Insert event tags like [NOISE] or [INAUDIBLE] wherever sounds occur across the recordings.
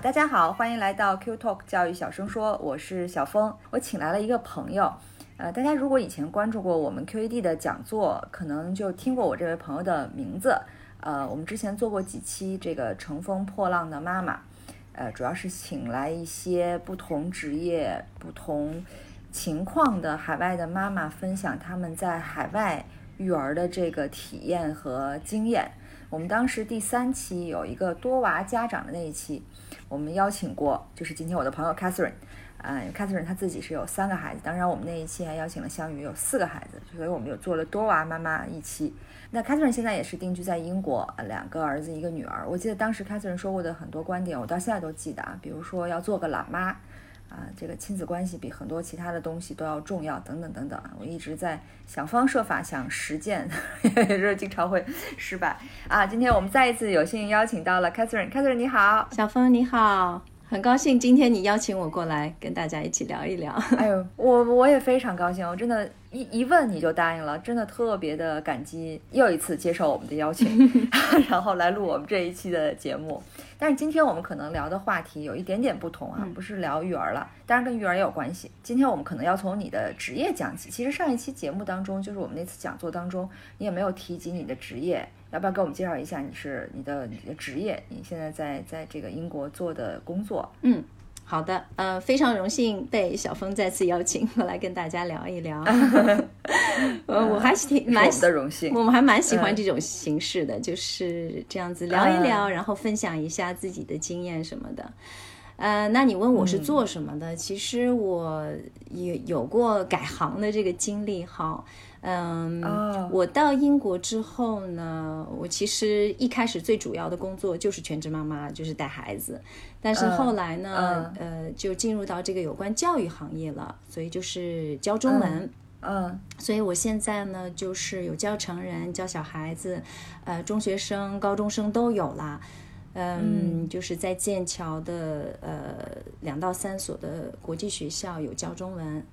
大家好，欢迎来到 Q Talk 教育小声说，我是小峰。我请来了一个朋友，呃，大家如果以前关注过我们 QED 的讲座，可能就听过我这位朋友的名字。呃，我们之前做过几期这个乘风破浪的妈妈，呃，主要是请来一些不同职业、不同情况的海外的妈妈，分享他们在海外育儿的这个体验和经验。我们当时第三期有一个多娃家长的那一期，我们邀请过，就是今天我的朋友 Catherine，啊，Catherine 她自己是有三个孩子，当然我们那一期还邀请了香宇有四个孩子，所以我们有做了多娃妈妈一期。那 Catherine 现在也是定居在英国，两个儿子一个女儿。我记得当时 Catherine 说过的很多观点，我到现在都记得啊，比如说要做个懒妈。啊，这个亲子关系比很多其他的东西都要重要，等等等等啊！我一直在想方设法想实践，[LAUGHS] 也是经常会失败啊。今天我们再一次有幸邀请到了 Catherine，Catherine 你好，小峰你好，很高兴今天你邀请我过来跟大家一起聊一聊。哎呦，我我也非常高兴，我真的，一一问你就答应了，真的特别的感激，又一次接受我们的邀请，[LAUGHS] 然后来录我们这一期的节目。但是今天我们可能聊的话题有一点点不同啊，不是聊育儿了，当然跟育儿也有关系。今天我们可能要从你的职业讲起。其实上一期节目当中，就是我们那次讲座当中，你也没有提及你的职业，要不要给我们介绍一下你是你的你的职业？你现在在在这个英国做的工作？嗯。好的，呃，非常荣幸被小峰再次邀请我来跟大家聊一聊。[LAUGHS] [LAUGHS] 呃，我还是挺蛮的荣幸，我们还蛮喜欢这种形式的，就是这样子聊一聊，然后分享一下自己的经验什么的。呃，那你问我是做什么的？其实我也有过改行的这个经历哈。嗯，我到英国之后呢，我其实一开始最主要的工作就是全职妈妈，就是带孩子。但是后来呢，呃，就进入到这个有关教育行业了，所以就是教中文。嗯，所以我现在呢，就是有教成人、教小孩子，呃，中学生、高中生都有啦。嗯，就是在剑桥的呃两到三所的国际学校有教中文。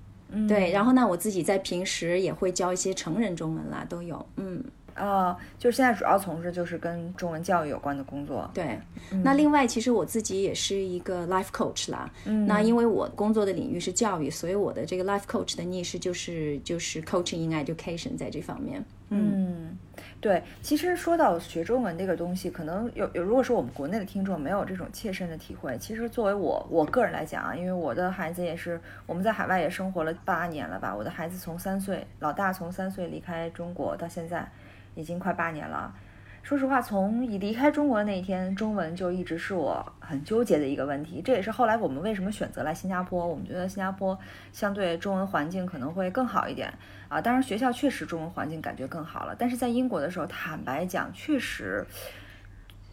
对，然后呢，我自己在平时也会教一些成人中文啦，都有。嗯，啊，就是现在主要从事就是跟中文教育有关的工作。对，那另外其实我自己也是一个 life coach 啦。嗯，那因为我工作的领域是教育，所以我的这个 life coach 的 niche 就是就是 coaching in education 在这方面。嗯。对，其实说到学中文这个东西，可能有有，如果说我们国内的听众没有这种切身的体会，其实作为我我个人来讲啊，因为我的孩子也是我们在海外也生活了八年了吧，我的孩子从三岁，老大从三岁离开中国到现在，已经快八年了。说实话，从一离开中国的那一天，中文就一直是我很纠结的一个问题。这也是后来我们为什么选择来新加坡。我们觉得新加坡相对中文环境可能会更好一点啊。当然，学校确实中文环境感觉更好了。但是在英国的时候，坦白讲，确实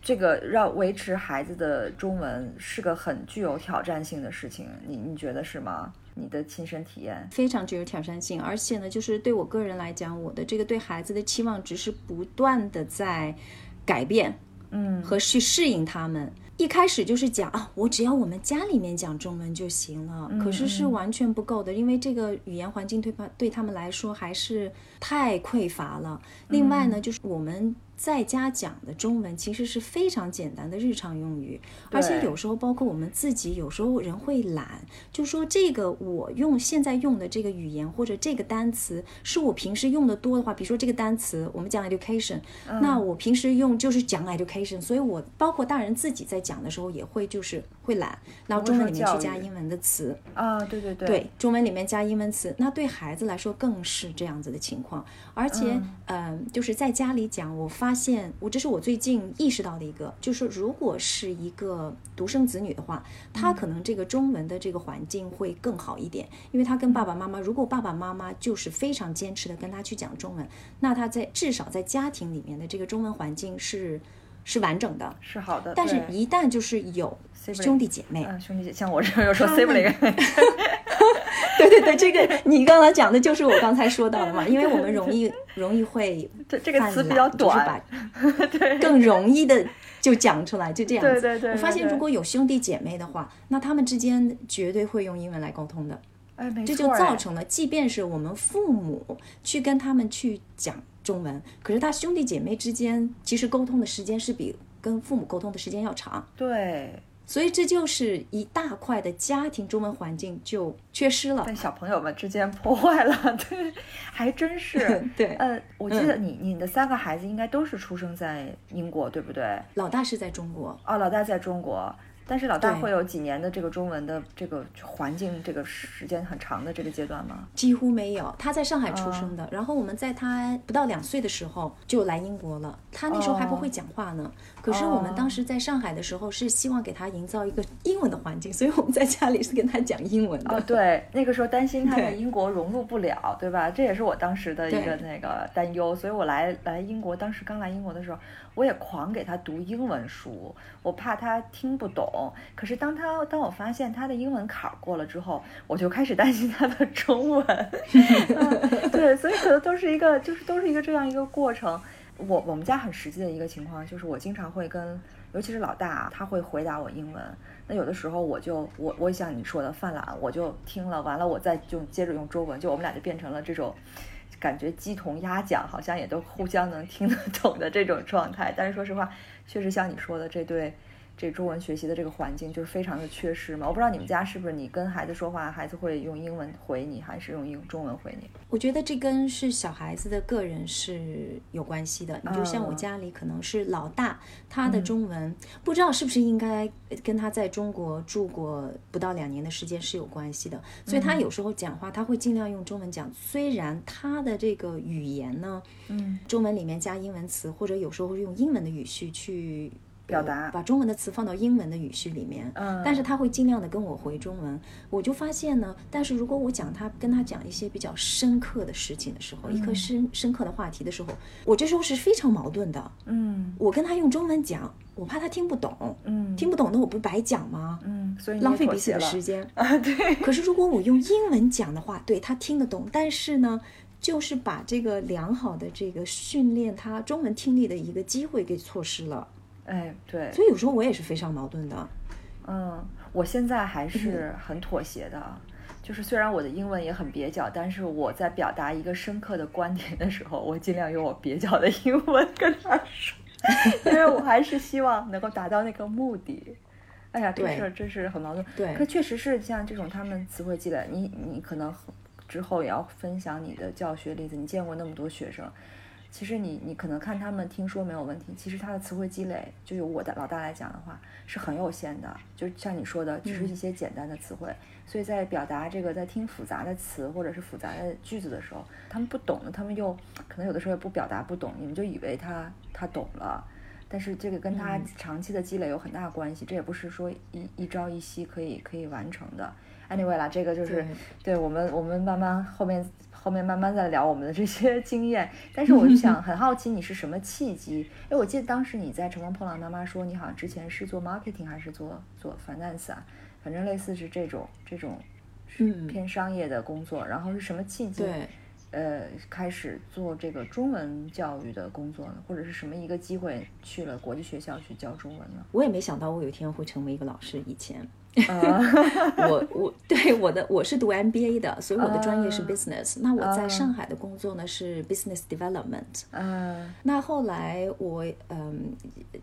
这个要维持孩子的中文是个很具有挑战性的事情。你你觉得是吗？你的亲身体验非常具有挑战性，而且呢，就是对我个人来讲，我的这个对孩子的期望值是不断的在改变，嗯，和去适应他们。一开始就是讲啊，我只要我们家里面讲中文就行了，可是是完全不够的，因为这个语言环境对他对他们来说还是太匮乏了。另外呢，就是我们。在家讲的中文其实是非常简单的日常用语，而且有时候包括我们自己，有时候人会懒，就说这个我用现在用的这个语言或者这个单词是我平时用的多的话，比如说这个单词我们讲 education，那我平时用就是讲 education，所以我包括大人自己在讲的时候也会就是会懒，然后中文里面去加英文的词。啊，对对对，对中文里面加英文词，那对孩子来说更是这样子的情况，而且嗯，就是在家里讲，我发。现我这是我最近意识到的一个，就是如果是一个独生子女的话，他可能这个中文的这个环境会更好一点，因为他跟爸爸妈妈，如果爸爸妈妈就是非常坚持的跟他去讲中文，那他在至少在家庭里面的这个中文环境是是完整的，是好的。但是，一旦就是有兄弟姐妹，兄弟姐像我这样又说 sibling，对对，这个你刚才讲的就是我刚才说到的嘛，因为我们容易 [LAUGHS] 容易会这这个词比较短，[LAUGHS] 对，更容易的就讲出来，就这样子。对对对。我发现如果有兄弟姐妹的话，那他们之间绝对会用英文来沟通的。哎，没错。这就造成了，即便是我们父母去跟他们去讲中文，可是他兄弟姐妹之间其实沟通的时间是比跟父母沟通的时间要长。对。所以这就是一大块的家庭中文环境就缺失了，但小朋友们之间破坏了，对，[LAUGHS] 还真是。[LAUGHS] 对，呃，我记得你你的三个孩子应该都是出生在英国，对不对？老大是在中国，哦，老大在中国。但是老大会有几年的这个中文的这个环境，这个时间很长的这个阶段吗？几乎没有。他在上海出生的，然后我们在他不到两岁的时候就来英国了。他那时候还不会讲话呢。可是我们当时在上海的时候是希望给他营造一个英文的环境，[LAUGHS] 所以我们在家里是跟他讲英文的。哦，对，那个时候担心他在英国融入不了，对吧？这也是我当时的一个那个担忧。所以我来来英国，当时刚来英国的时候。我也狂给他读英文书，我怕他听不懂。可是当他当我发现他的英文坎儿过了之后，我就开始担心他的中文。[LAUGHS] 对，所以可能都是一个，就是都是一个这样一个过程。我我们家很实际的一个情况就是，我经常会跟，尤其是老大，他会回答我英文。那有的时候我就我我像你说的犯懒，我就听了完了，我再就接着用中文，就我们俩就变成了这种。感觉鸡同鸭讲，好像也都互相能听得懂的这种状态。但是说实话，确实像你说的，这对。这中文学习的这个环境就是非常的缺失嘛？我不知道你们家是不是你跟孩子说话，孩子会用英文回你，还是用英中文回你？我觉得这跟是小孩子的个人是有关系的。你就像我家里可能是老大，他的中文不知道是不是应该跟他在中国住过不到两年的时间是有关系的。所以他有时候讲话他会尽量用中文讲，虽然他的这个语言呢，嗯，中文里面加英文词，或者有时候会用英文的语序去。表达把中文的词放到英文的语序里面，嗯，但是他会尽量的跟我回中文。我就发现呢，但是如果我讲他跟他讲一些比较深刻的事情的时候，一个深深刻的话题的时候，我这时候是非常矛盾的。嗯，我跟他用中文讲，我怕他听不懂。嗯，听不懂那我不白讲吗？嗯，所以浪费彼此的时间 [LAUGHS] 啊。对。可是如果我用英文讲的话，对他听得懂，但是呢，就是把这个良好的这个训练他中文听力的一个机会给错失了。哎，对，所以有时候我也是非常矛盾的。嗯，我现在还是很妥协的，就是虽然我的英文也很蹩脚，但是我在表达一个深刻的观点的时候，我尽量用我蹩脚的英文跟他说，[LAUGHS] 因为我还是希望能够达到那个目的。哎呀，这事儿真是很矛盾。对，可确实是像这种他们词汇积累，你你可能之后也要分享你的教学例子，你见过那么多学生。其实你你可能看他们听说没有问题，其实他的词汇积累，就由我的老大来讲的话是很有限的，就像你说的，只是一些简单的词汇。所以在表达这个，在听复杂的词或者是复杂的句子的时候，他们不懂的，他们又可能有的时候也不表达不懂，你们就以为他他懂了，但是这个跟他长期的积累有很大关系，这也不是说一一朝一夕可以可以完成的。Anyway 啦，这个就是对我们我们慢慢后面。后面慢慢再聊我们的这些 [LAUGHS] 经验，但是我就想很好奇你是什么契机？哎，我记得当时你在乘风破浪妈妈说你好像之前是做 marketing 还是做做 finance 啊？反正类似是这种这种偏商业的工作。然后是什么契机？对，呃，开始做这个中文教育的工作呢？或者是什么一个机会去了国际学校去教中文呢？我也没想到我有一天会成为一个老师。以前。[LAUGHS] 我我对我的我是读 MBA 的，所以我的专业是 business。那我在上海的工作呢是 business development。嗯，那后来我嗯，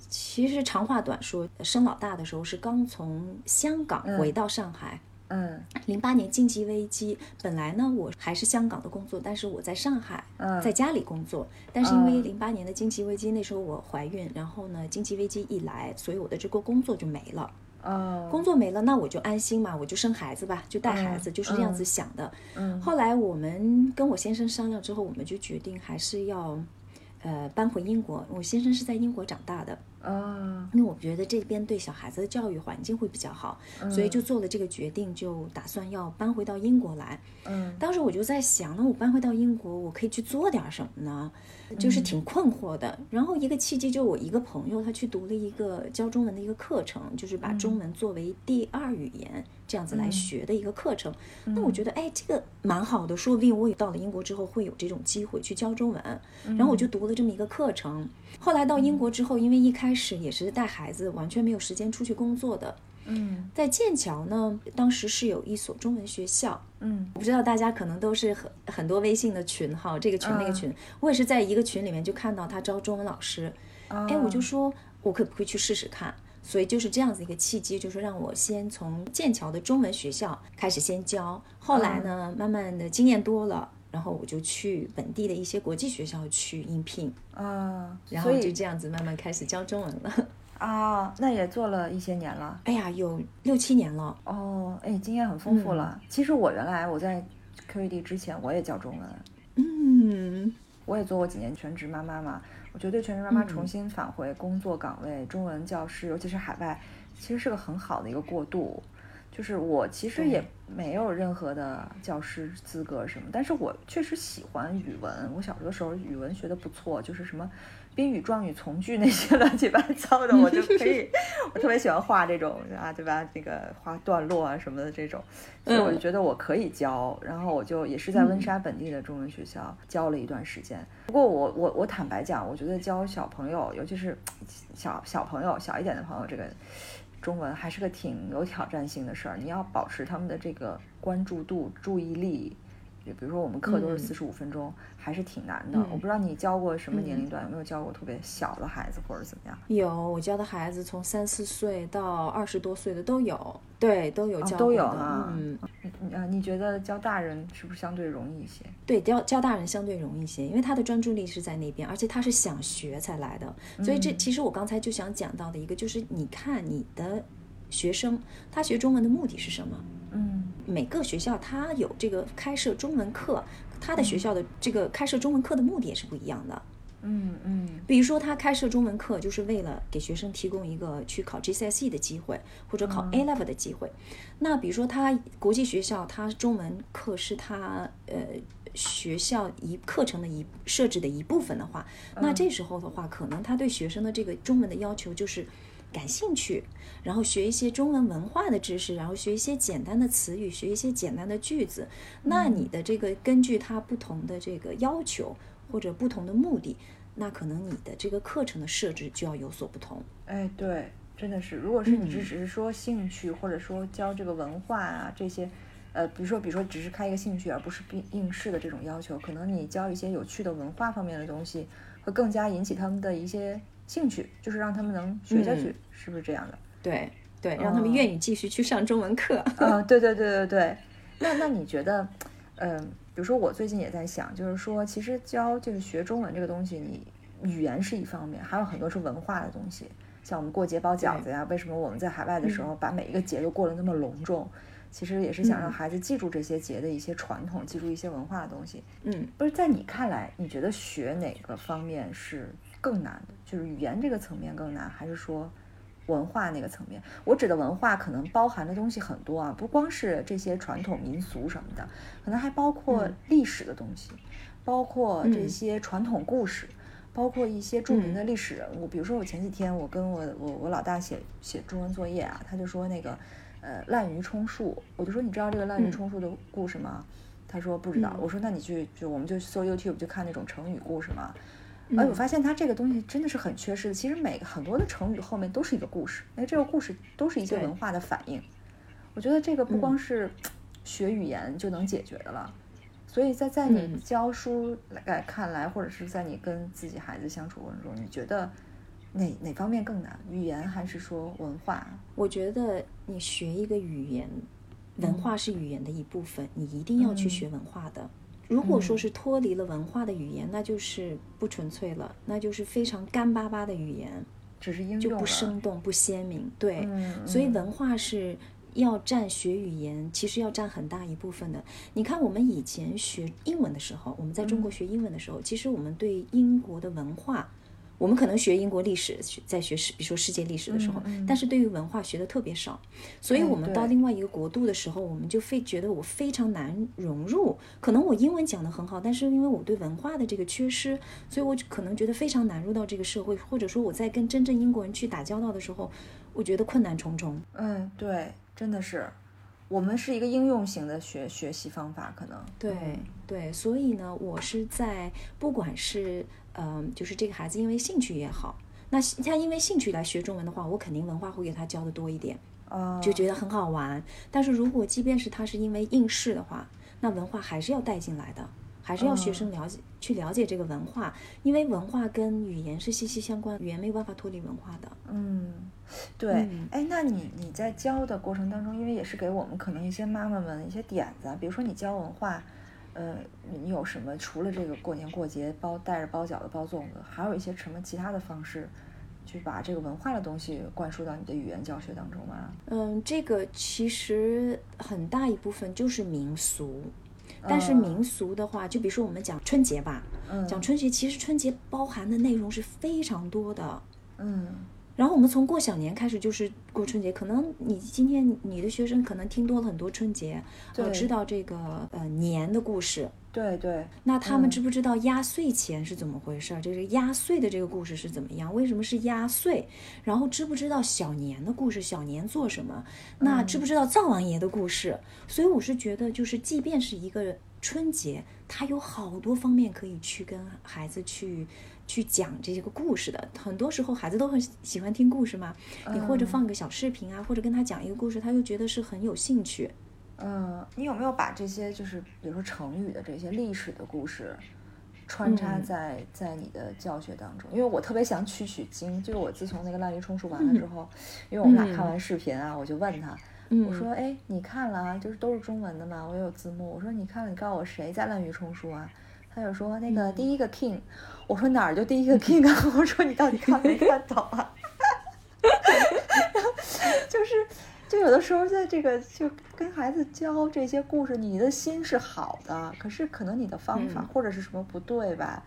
其实长话短说，生老大的时候是刚从香港回到上海。嗯，零八年经济危机，本来呢我还是香港的工作，但是我在上海，在家里工作。但是因为零八年的经济危机，那时候我怀孕，然后呢经济危机一来，所以我的这个工作就没了。哦，工作没了，那我就安心嘛，我就生孩子吧，就带孩子，就是这样子想的。嗯，后来我们跟我先生商量之后，我们就决定还是要，呃，搬回英国。我先生是在英国长大的。啊，因为我觉得这边对小孩子的教育环境会比较好，所以就做了这个决定，就打算要搬回到英国来。嗯，当时我就在想，那我搬回到英国，我可以去做点什么呢？就是挺困惑的。然后一个契机，就我一个朋友，他去读了一个教中文的一个课程，就是把中文作为第二语言这样子来学的一个课程。那我觉得，哎，这个蛮好的，说不定我也到了英国之后会有这种机会去教中文。然后我就读了这么一个课程。后来到英国之后，因为一开始也是带孩子，完全没有时间出去工作的。嗯，在剑桥呢，当时是有一所中文学校。嗯，我不知道大家可能都是很很多微信的群哈，这个群那个群，我也是在一个群里面就看到他招中文老师。哎，我就说我可不可以去试试看？所以就是这样子一个契机，就是让我先从剑桥的中文学校开始先教，后来呢，慢慢的经验多了，然后我就去本地的一些国际学校去应聘啊，然后就这样子慢慢开始教中文了。[LAUGHS] 啊，那也做了一些年了。哎呀，有六七年了。哦，哎，经验很丰富了。其实我原来我在 QED 之前我也教中文。嗯，我也做过几年全职妈妈嘛。我觉得全职妈妈重新返回工作岗位，中文教师，尤其是海外，其实是个很好的一个过渡。就是我其实也没有任何的教师资格什么，但是我确实喜欢语文。我小的时候语文学的不错，就是什么。宾语、状语、从句那些乱七八糟的，[LAUGHS] 我就可以，我特别喜欢画这种啊，对吧？这个画段落啊什么的这种，所以我就觉得我可以教。然后我就也是在温莎本地的中文学校教了一段时间。不过我我我坦白讲，我觉得教小朋友，尤其是小小朋友、小一点的朋友，这个中文还是个挺有挑战性的事儿。你要保持他们的这个关注度、注意力。就比如说我们课都是四十五分钟，还是挺难的。我不知道你教过什么年龄段，有没有教过特别小的孩子或者怎么样？有，我教的孩子从三四岁到二十多岁的都有，对，都有教都有嗯，啊，你觉得教大人是不是相对容易一些？对，教教大人相对容易一些，因为他的专注力是在那边，而且他是想学才来的。所以这其实我刚才就想讲到的一个，就是你看你的学生他学中文的目的是什么？嗯，每个学校它有这个开设中文课，它的学校的这个开设中文课的目的也是不一样的。嗯嗯，比如说他开设中文课，就是为了给学生提供一个去考 GCSE 的机会，或者考 A Level 的机会。那比如说他国际学校，他中文课是他呃学校一课程的一设置的一部分的话，那这时候的话，可能他对学生的这个中文的要求就是。感兴趣，然后学一些中文文化的知识，然后学一些简单的词语，学一些简单的句子。那你的这个根据它不同的这个要求或者不同的目的，那可能你的这个课程的设置就要有所不同。哎，对，真的是，如果是你只是说兴趣，或者说教这个文化啊这些，呃，比如说比如说只是开一个兴趣，而不是应应试的这种要求，可能你教一些有趣的文化方面的东西，会更加引起他们的一些。兴趣就是让他们能学下去，是不是这样的？对对，让他们愿意继续去上中文课。啊，对对对对对。那那你觉得，嗯，比如说我最近也在想，就是说，其实教就是学中文这个东西，你语言是一方面，还有很多是文化的东西。像我们过节包饺子呀，为什么我们在海外的时候把每一个节都过得那么隆重？其实也是想让孩子记住这些节的一些传统，记住一些文化的东西。嗯，不是在你看来，你觉得学哪个方面是？更难的就是语言这个层面更难，还是说文化那个层面？我指的文化可能包含的东西很多啊，不光是这些传统民俗什么的，可能还包括历史的东西，包括这些传统故事，包括一些著名的历史人物。比如说我前几天我跟我我我老大写写中文作业啊，他就说那个呃滥竽充数，我就说你知道这个滥竽充数的故事吗？他说不知道。我说那你去就我们就搜 YouTube 就看那种成语故事嘛。哎，我发现它这个东西真的是很缺失的。其实每个很多的成语后面都是一个故事，哎，这个故事都是一些文化的反应。我觉得这个不光是学语言就能解决的了。所以在在你教书来看来，或者是在你跟自己孩子相处过程中，你觉得哪哪方面更难？语言还是说文化？我觉得你学一个语言，文化是语言的一部分，你一定要去学文化的。如果说是脱离了文化的语言，那就是不纯粹了，那就是非常干巴巴的语言，只是应就不生动、不鲜明。对，所以文化是要占学语言，其实要占很大一部分的。你看，我们以前学英文的时候，我们在中国学英文的时候，其实我们对英国的文化。我们可能学英国历史，在学世，比如说世界历史的时候，但是对于文化学的特别少，所以我们到另外一个国度的时候，我们就非觉得我非常难融入。可能我英文讲得很好，但是因为我对文化的这个缺失，所以我可能觉得非常难入到这个社会，或者说我在跟真正英国人去打交道的时候，我觉得困难重重。嗯，对，真的是。我们是一个应用型的学学习方法，可能对对，所以呢，我是在不管是嗯，就是这个孩子因为兴趣也好，那他因为兴趣来学中文的话，我肯定文化会给他教的多一点，啊，就觉得很好玩。但是如果即便是他是因为应试的话，那文化还是要带进来的。还是要学生了解、去了解这个文化，因为文化跟语言是息息相关，语言没有办法脱离文化的。嗯，对。哎，那你你在教的过程当中，因为也是给我们可能一些妈妈们一些点子，比如说你教文化，呃，你有什么除了这个过年过节包带着包饺子包粽子，还有一些什么其他的方式，去把这个文化的东西灌输到你的语言教学当中吗？嗯，这个其实很大一部分就是民俗。但是民俗的话，就比如说我们讲春节吧，讲春节，其实春节包含的内容是非常多的。嗯，然后我们从过小年开始就是过春节，可能你今天你的学生可能听多了很多春节，对，知道这个呃年的故事。对对，那他们知不知道压岁钱是怎么回事？就是压岁的这个故事是怎么样？为什么是压岁？然后知不知道小年的故事？小年做什么？那知不知道灶王爷的故事？所以我是觉得，就是即便是一个春节，它有好多方面可以去跟孩子去去讲这些个故事的。很多时候孩子都很喜欢听故事嘛，你或者放个小视频啊，或者跟他讲一个故事，他又觉得是很有兴趣。嗯，你有没有把这些就是比如说成语的这些历史的故事穿插在在你的教学当中？因为我特别想取取经，就是我自从那个滥竽充数完了之后，因为我们俩看完视频啊，我就问他，我说，哎，你看了啊？就是都是中文的嘛，我有字幕。我说你看了，你告诉我谁在滥竽充数啊？他就说那个第一个 king。我说哪儿就第一个 king 啊？我说你到底看没看懂啊？[LAUGHS] 就是。就有的时候，在这个就跟孩子教这些故事，你的心是好的，可是可能你的方法或者是什么不对吧？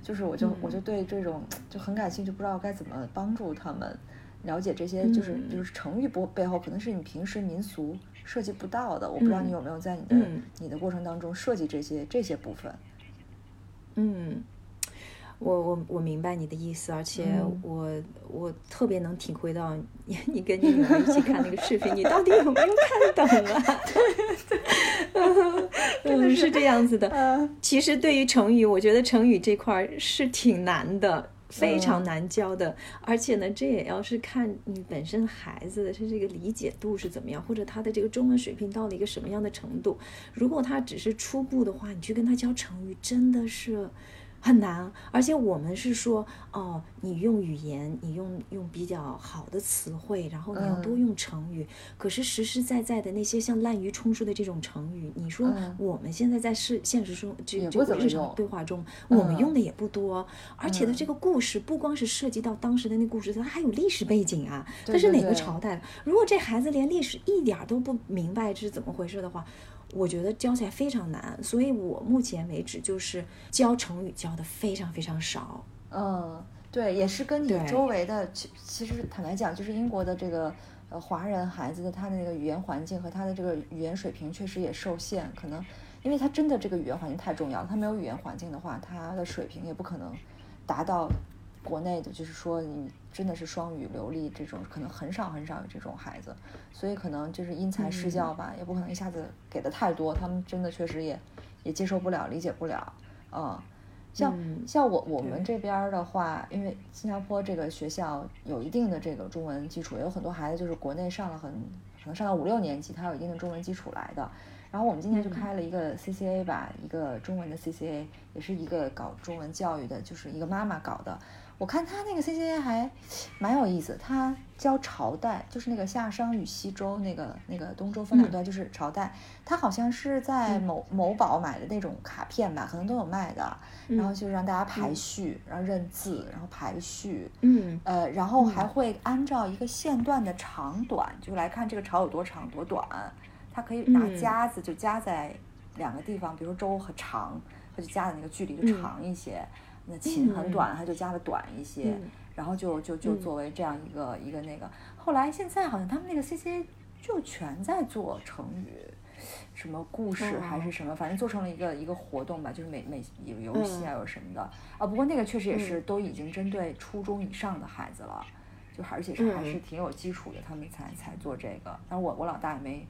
就是我就我就对这种就很感兴趣，不知道该怎么帮助他们了解这些，就是就是成语不背后可能是你平时民俗涉及不到的。我不知道你有没有在你的你的过程当中设计这些这些部分。嗯。我我我明白你的意思，而且我我特别能体会到你 [LAUGHS] 你跟你女儿一起看那个视频，你到底有没有看懂啊？[LAUGHS] [LAUGHS] 嗯，是这样子的。其实对于成语，我觉得成语这块是挺难的，非常难教的。而且呢，这也要是看你本身孩子的是这个理解度是怎么样，或者他的这个中文水平到了一个什么样的程度。如果他只是初步的话，你去跟他教成语，真的是。很难，而且我们是说，哦，你用语言，你用用比较好的词汇，然后你要多用成语。可是实实在在的那些像滥竽充数的这种成语，你说我们现在在是现实中这这个日常对话中，我们用的也不多。而且呢，这个故事不光是涉及到当时的那故事，它还有历史背景啊，它是哪个朝代的？如果这孩子连历史一点都不明白这是怎么回事的话。我觉得教起来非常难，所以我目前为止就是教成语教的非常非常少。嗯，对，也是跟你周围的，其其实坦白讲，就是英国的这个呃华人孩子的他的那个语言环境和他的这个语言水平确实也受限，可能因为他真的这个语言环境太重要了，他没有语言环境的话，他的水平也不可能达到。国内的，就是说你真的是双语流利这种，可能很少很少有这种孩子，所以可能就是因材施教吧，也不可能一下子给的太多，他们真的确实也也接受不了，理解不了。嗯，像像我我们这边的话，因为新加坡这个学校有一定的这个中文基础，也有很多孩子就是国内上了很可能上到五六年级，他有一定的中文基础来的。然后我们今年就开了一个 CCA 吧，一个中文的 CCA，也是一个搞中文教育的，就是一个妈妈搞的。我看他那个 C C A 还蛮有意思，他教朝代，就是那个夏商与西周那个那个东周分两段，就是朝代。他好像是在某某宝买的那种卡片吧，可能都有卖的。然后就让大家排序，然后认字，然后排序。嗯。呃，然后还会按照一个线段的长短，就来看这个朝有多长多短。他可以拿夹子就夹在两个地方，比如说周很长，他就夹的那个距离就长一些。那琴很短，它就夹的短一些，然后就就就作为这样一个一个那个。后来现在好像他们那个 C C 就全在做成语，什么故事还是什么，反正做成了一个一个活动吧，就是每每有游戏啊有什么的啊。不过那个确实也是都已经针对初中以上的孩子了，就而且是还是挺有基础的，他们才才做这个。但是我我老大也没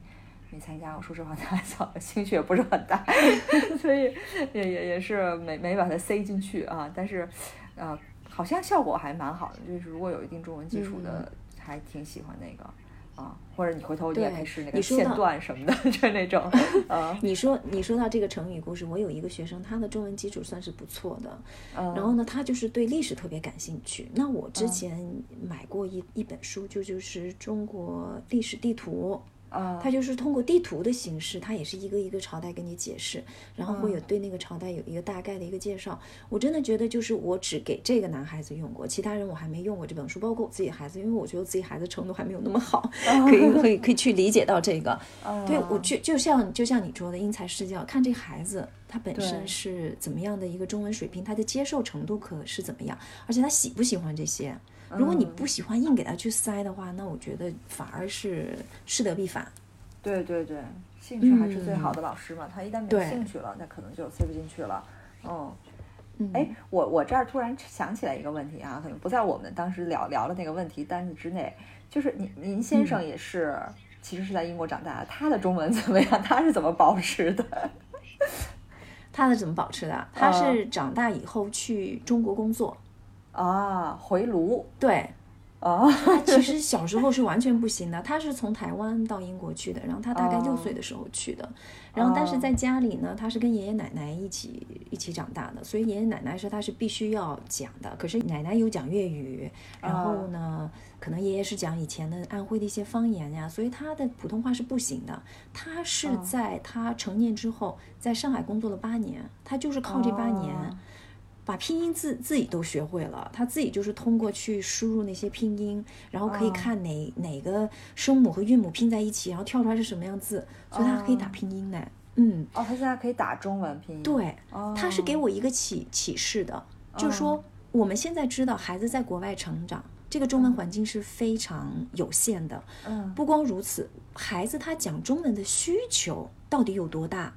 没参加。我说实话，他小兴趣也不是很大，[LAUGHS] 所以也也也是没没把它塞进去啊。但是，呃，好像效果还蛮好的，就是如果有一定中文基础的，还挺喜欢那个。啊，或者你回头你也可以试那个线段什么的，[LAUGHS] 就那种。啊，[LAUGHS] 你说你说到这个成语故事，我有一个学生，他的中文基础算是不错的。嗯然后呢，他就是对历史特别感兴趣。那我之前买过一一本书，就就是中国历史地图。啊，他就是通过地图的形式，他也是一个一个朝代给你解释，然后会有对那个朝代有一个大概的一个介绍。我真的觉得，就是我只给这个男孩子用过，其他人我还没用过这本书，包括我自己孩子，因为我觉得自己孩子程度还没有那么好，[LAUGHS] 可以可以可以去理解到这个。[LAUGHS] 对我就就像就像你说的因材施教，看这孩子他本身是怎么样的一个中文水平，他的接受程度可是怎么样，而且他喜不喜欢这些。如果你不喜欢硬给他去塞的话，那我觉得反而是适得必反。对对对，兴趣还是最好的老师嘛。他一旦没兴趣了，那可能就塞不进去了。嗯，哎，我我这儿突然想起来一个问题啊，可能不在我们当时聊聊的那个问题单子之内。就是您您先生也是，其实是在英国长大的，他的中文怎么样？他是怎么保持的？[LAUGHS] 他的怎么保持的？他是长大以后去中国工作。啊，回炉对，啊，他 [LAUGHS] 其实小时候是完全不行的。他是从台湾到英国去的，然后他大概六岁的时候去的，然后但是在家里呢，他是跟爷爷奶奶一起一起长大的，所以爷爷奶奶说他是必须要讲的。可是奶奶有讲粤语，然后呢，可能爷爷是讲以前的安徽的一些方言呀，所以他的普通话是不行的。他是在他成年之后，在上海工作了八年，他就是靠这八年。把拼音字自己都学会了，他自己就是通过去输入那些拼音，然后可以看哪哪个声母和韵母拼在一起，然后跳出来是什么样字，所以他可以打拼音呢。嗯，哦，他现在可以打中文拼音。对，他是给我一个启启示的，就是说我们现在知道孩子在国外成长，这个中文环境是非常有限的。嗯，不光如此，孩子他讲中文的需求到底有多大？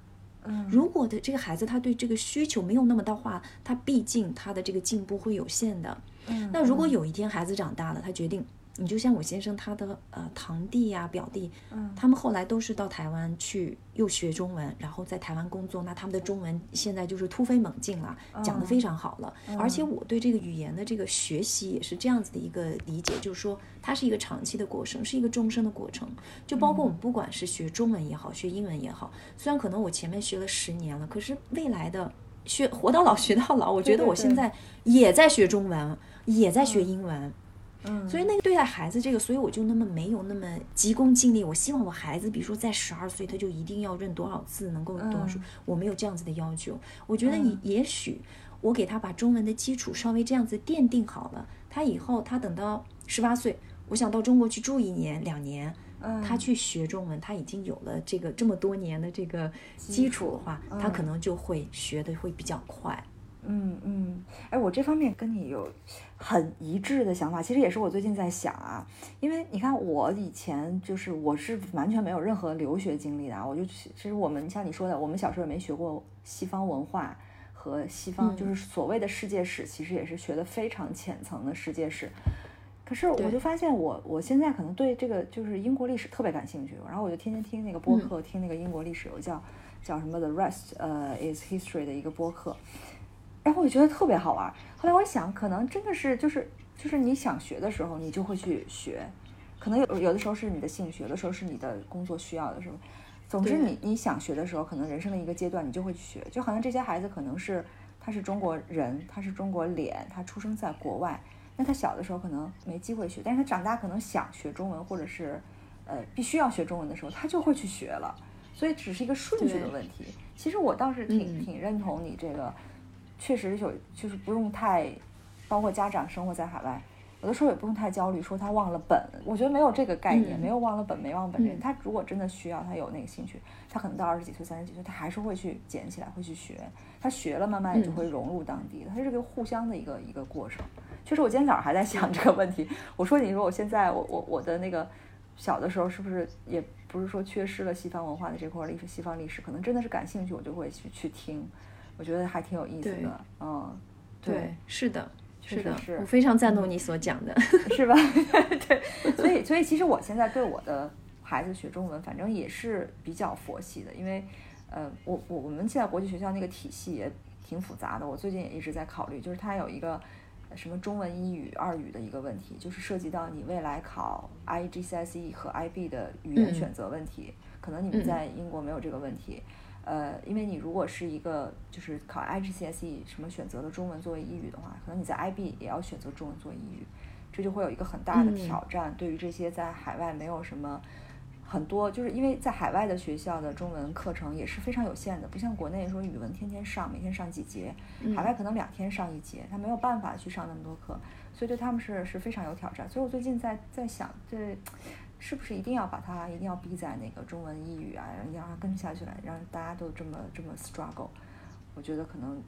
如果的这个孩子他对这个需求没有那么大话，他毕竟他的这个进步会有限的。嗯，那如果有一天孩子长大了，他决定。你就像我先生他的呃堂弟呀表弟，嗯，他们后来都是到台湾去又学中文，然后在台湾工作，那他们的中文现在就是突飞猛进了，讲得非常好了。而且我对这个语言的这个学习也是这样子的一个理解，就是说它是一个长期的过程，是一个终身的过程。就包括我们不管是学中文也好，学英文也好，虽然可能我前面学了十年了，可是未来的学活到老学到老，我觉得我现在也在学中文，也在学英文。嗯，所以那个对待孩子这个，所以我就那么没有那么急功近利。我希望我孩子，比如说在十二岁，他就一定要认多少字，能够多少数，我没有这样子的要求。我觉得你也许我给他把中文的基础稍微这样子奠定好了，他以后他等到十八岁，我想到中国去住一年两年，他去学中文，他已经有了这个这么多年的这个基础的话，他可能就会学的会比较快。嗯嗯，哎，我这方面跟你有很一致的想法，其实也是我最近在想啊，因为你看我以前就是我是完全没有任何留学经历的啊，我就其实我们像你说的，我们小时候也没学过西方文化和西方就是所谓的世界史，其实也是学的非常浅层的世界史。可是我就发现我我现在可能对这个就是英国历史特别感兴趣，然后我就天天听那个播客，听那个英国历史有叫叫什么 The Rest 呃 is History 的一个播客。然后我觉得特别好玩。后来我想，可能真的是就是就是你想学的时候，你就会去学。可能有有的时候是你的兴趣，有的时候是你的工作需要的时候。总之，你你想学的时候，可能人生的一个阶段，你就会去学。就好像这些孩子可能是他是中国人，他是中国脸，他出生在国外。那他小的时候可能没机会学，但是他长大可能想学中文，或者是呃必须要学中文的时候，他就会去学了。所以只是一个顺序的问题。其实我倒是挺挺认同你这个。确实有，就是不用太，包括家长生活在海外，有的时候也不用太焦虑，说他忘了本。我觉得没有这个概念，没有忘了本，没忘本。人他如果真的需要，他有那个兴趣，他可能到二十几岁、三十几岁，他还是会去捡起来，会去学。他学了，慢慢也就会融入当地。它是个互相的一个一个过程。确实，我今天早上还在想这个问题。我说，你说我现在，我我我的那个小的时候，是不是也不是说缺失了西方文化的这块历史？西方历史可能真的是感兴趣，我就会去去听。我觉得还挺有意思的，嗯，对，是的，是的，是。我非常赞同你所讲的，[LAUGHS] 是吧？[LAUGHS] 对，所以，所以其实我现在对我的孩子学中文，反正也是比较佛系的，因为呃，我我我们现在国际学校那个体系也挺复杂的，我最近也一直在考虑，就是它有一个什么中文一语二语的一个问题，就是涉及到你未来考 IGCSE 和 IB 的语言选择问题，可能你们在英国没有这个问题。呃，因为你如果是一个就是考 IGCSE 什么选择的中文作为英语的话，可能你在 IB 也要选择中文作为英语，这就会有一个很大的挑战。对于这些在海外没有什么很多，就是因为在海外的学校的中文课程也是非常有限的，不像国内说语文天天上，每天上几节，海外可能两天上一节，他没有办法去上那么多课，所以对他们是是非常有挑战。所以我最近在在想这。是不是一定要把它一定要逼在那个中文英语啊，让让它跟下去来，让大家都这么这么 struggle？我觉得可能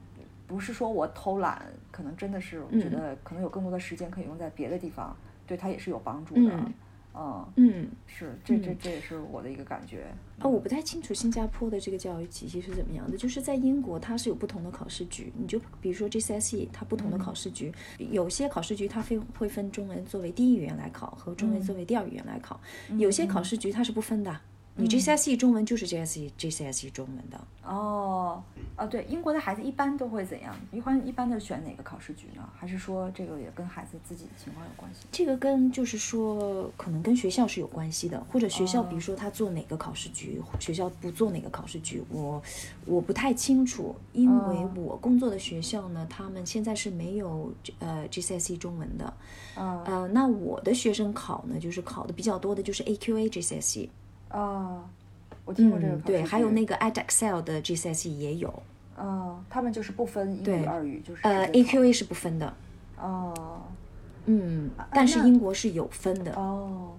不是说我偷懒，可能真的是我觉得可能有更多的时间可以用在别的地方，对他也是有帮助的。嗯嗯，是，这这这也是我的一个感觉。啊，我不太清楚新加坡的这个教育体系是怎么样的。就是在英国，它是有不同的考试局。你就比如说 GCSE，它不同的考试局，有些考试局它会会分中文作为第一语言来考和中文作为第二语言来考。有些考试局它是不分的。你 GCSE 中文就是 GCSE GCSE 中文的哦哦，对，英国的孩子一般都会怎样？一般一般的选哪个考试局呢？还是说这个也跟孩子自己的情况有关系？这个跟就是说可能跟学校是有关系的，或者学校比如说他做哪个考试局，学校不做哪个考试局，我我不太清楚，因为我工作的学校呢，他们现在是没有呃 GCSE 中文的，呃，那我的学生考呢，就是考的比较多的就是 AQA GCSE。啊，我听过这个。对，还有那个 Edexcel 的 GCSE 也有。啊，他们就是不分英语二语，就是呃 AQA 是不分的。哦，嗯，但是英国是有分的。哦，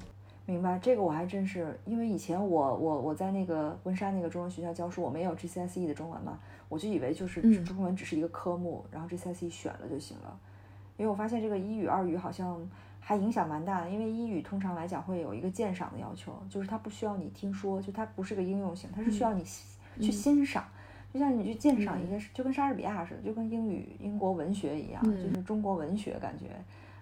明白，这个我还真是，因为以前我我我在那个温莎那个中文学校教书，我们也有 GCSE 的中文嘛，我就以为就是中文只是一个科目，然后 GCSE 选了就行了，因为我发现这个一语二语好像。还影响蛮大的，因为英语通常来讲会有一个鉴赏的要求，就是它不需要你听说，就它不是个应用型，它是需要你。去欣赏，就像你去鉴赏一。个，就跟莎士比亚似的，就跟英语英国文学一样，就是中国文学感觉，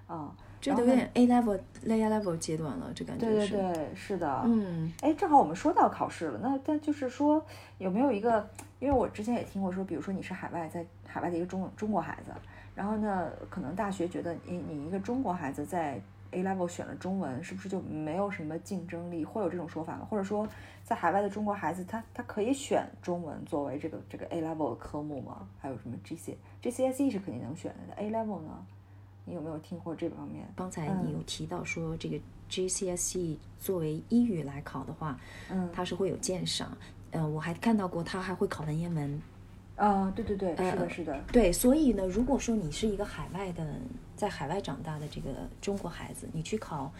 啊，这都有点 A level、A level 阶段了，这感觉对对对，是的，嗯，哎，正好我们说到考试了，那但就是说有没有一个，因为我之前也听过说，比如说你是海外在海外的一个中中国孩子。然后呢，可能大学觉得你你一个中国孩子在 A level 选了中文，是不是就没有什么竞争力？会有这种说法吗？或者说，在海外的中国孩子，他他可以选中文作为这个这个 A level 的科目吗？还有什么 G C G C S E 是肯定能选的，A level 呢？你有没有听过这方面？刚才你有提到说这个 G C S E 作为英语来考的话，嗯，它是会有鉴赏，嗯，我还看到过它还会考文言文。啊，对对对，是的，是的，对，所以呢，如果说你是一个海外的，在海外长大的这个中国孩子，你去考，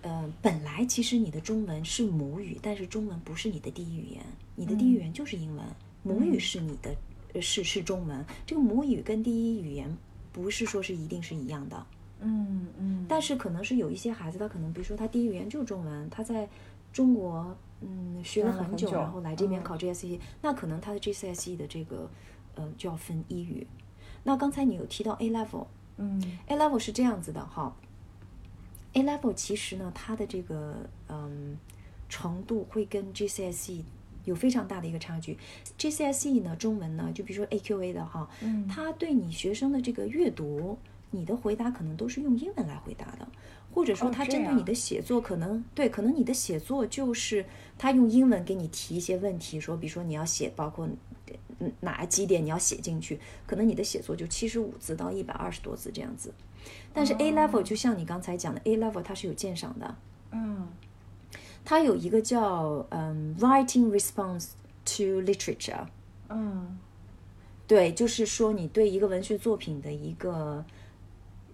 呃，本来其实你的中文是母语，但是中文不是你的第一语言，你的第一语言就是英文，母语是你的，是是中文，这个母语跟第一语言不是说是一定是一样的，嗯嗯，但是可能是有一些孩子，他可能比如说他第一语言就是中文，他在中国。嗯，学了很久，然后来这边考 GCSE，那可能他的 GCSE 的这个，呃，就要分英语。那刚才你有提到 A level，嗯，A level 是这样子的哈。A level 其实呢，它的这个嗯程度会跟 GCSE 有非常大的一个差距。GCSE 呢，中文呢，就比如说 AQA 的哈，嗯，它对你学生的这个阅读，你的回答可能都是用英文来回答的。或者说，他针对你的写作，可能对，可能你的写作就是他用英文给你提一些问题，说，比如说你要写，包括哪几点你要写进去，可能你的写作就七十五字到一百二十多字这样子。但是 A level 就像你刚才讲的，A level 它是有鉴赏的，嗯，它有一个叫嗯 writing response to literature，嗯，对，就是说你对一个文学作品的一个。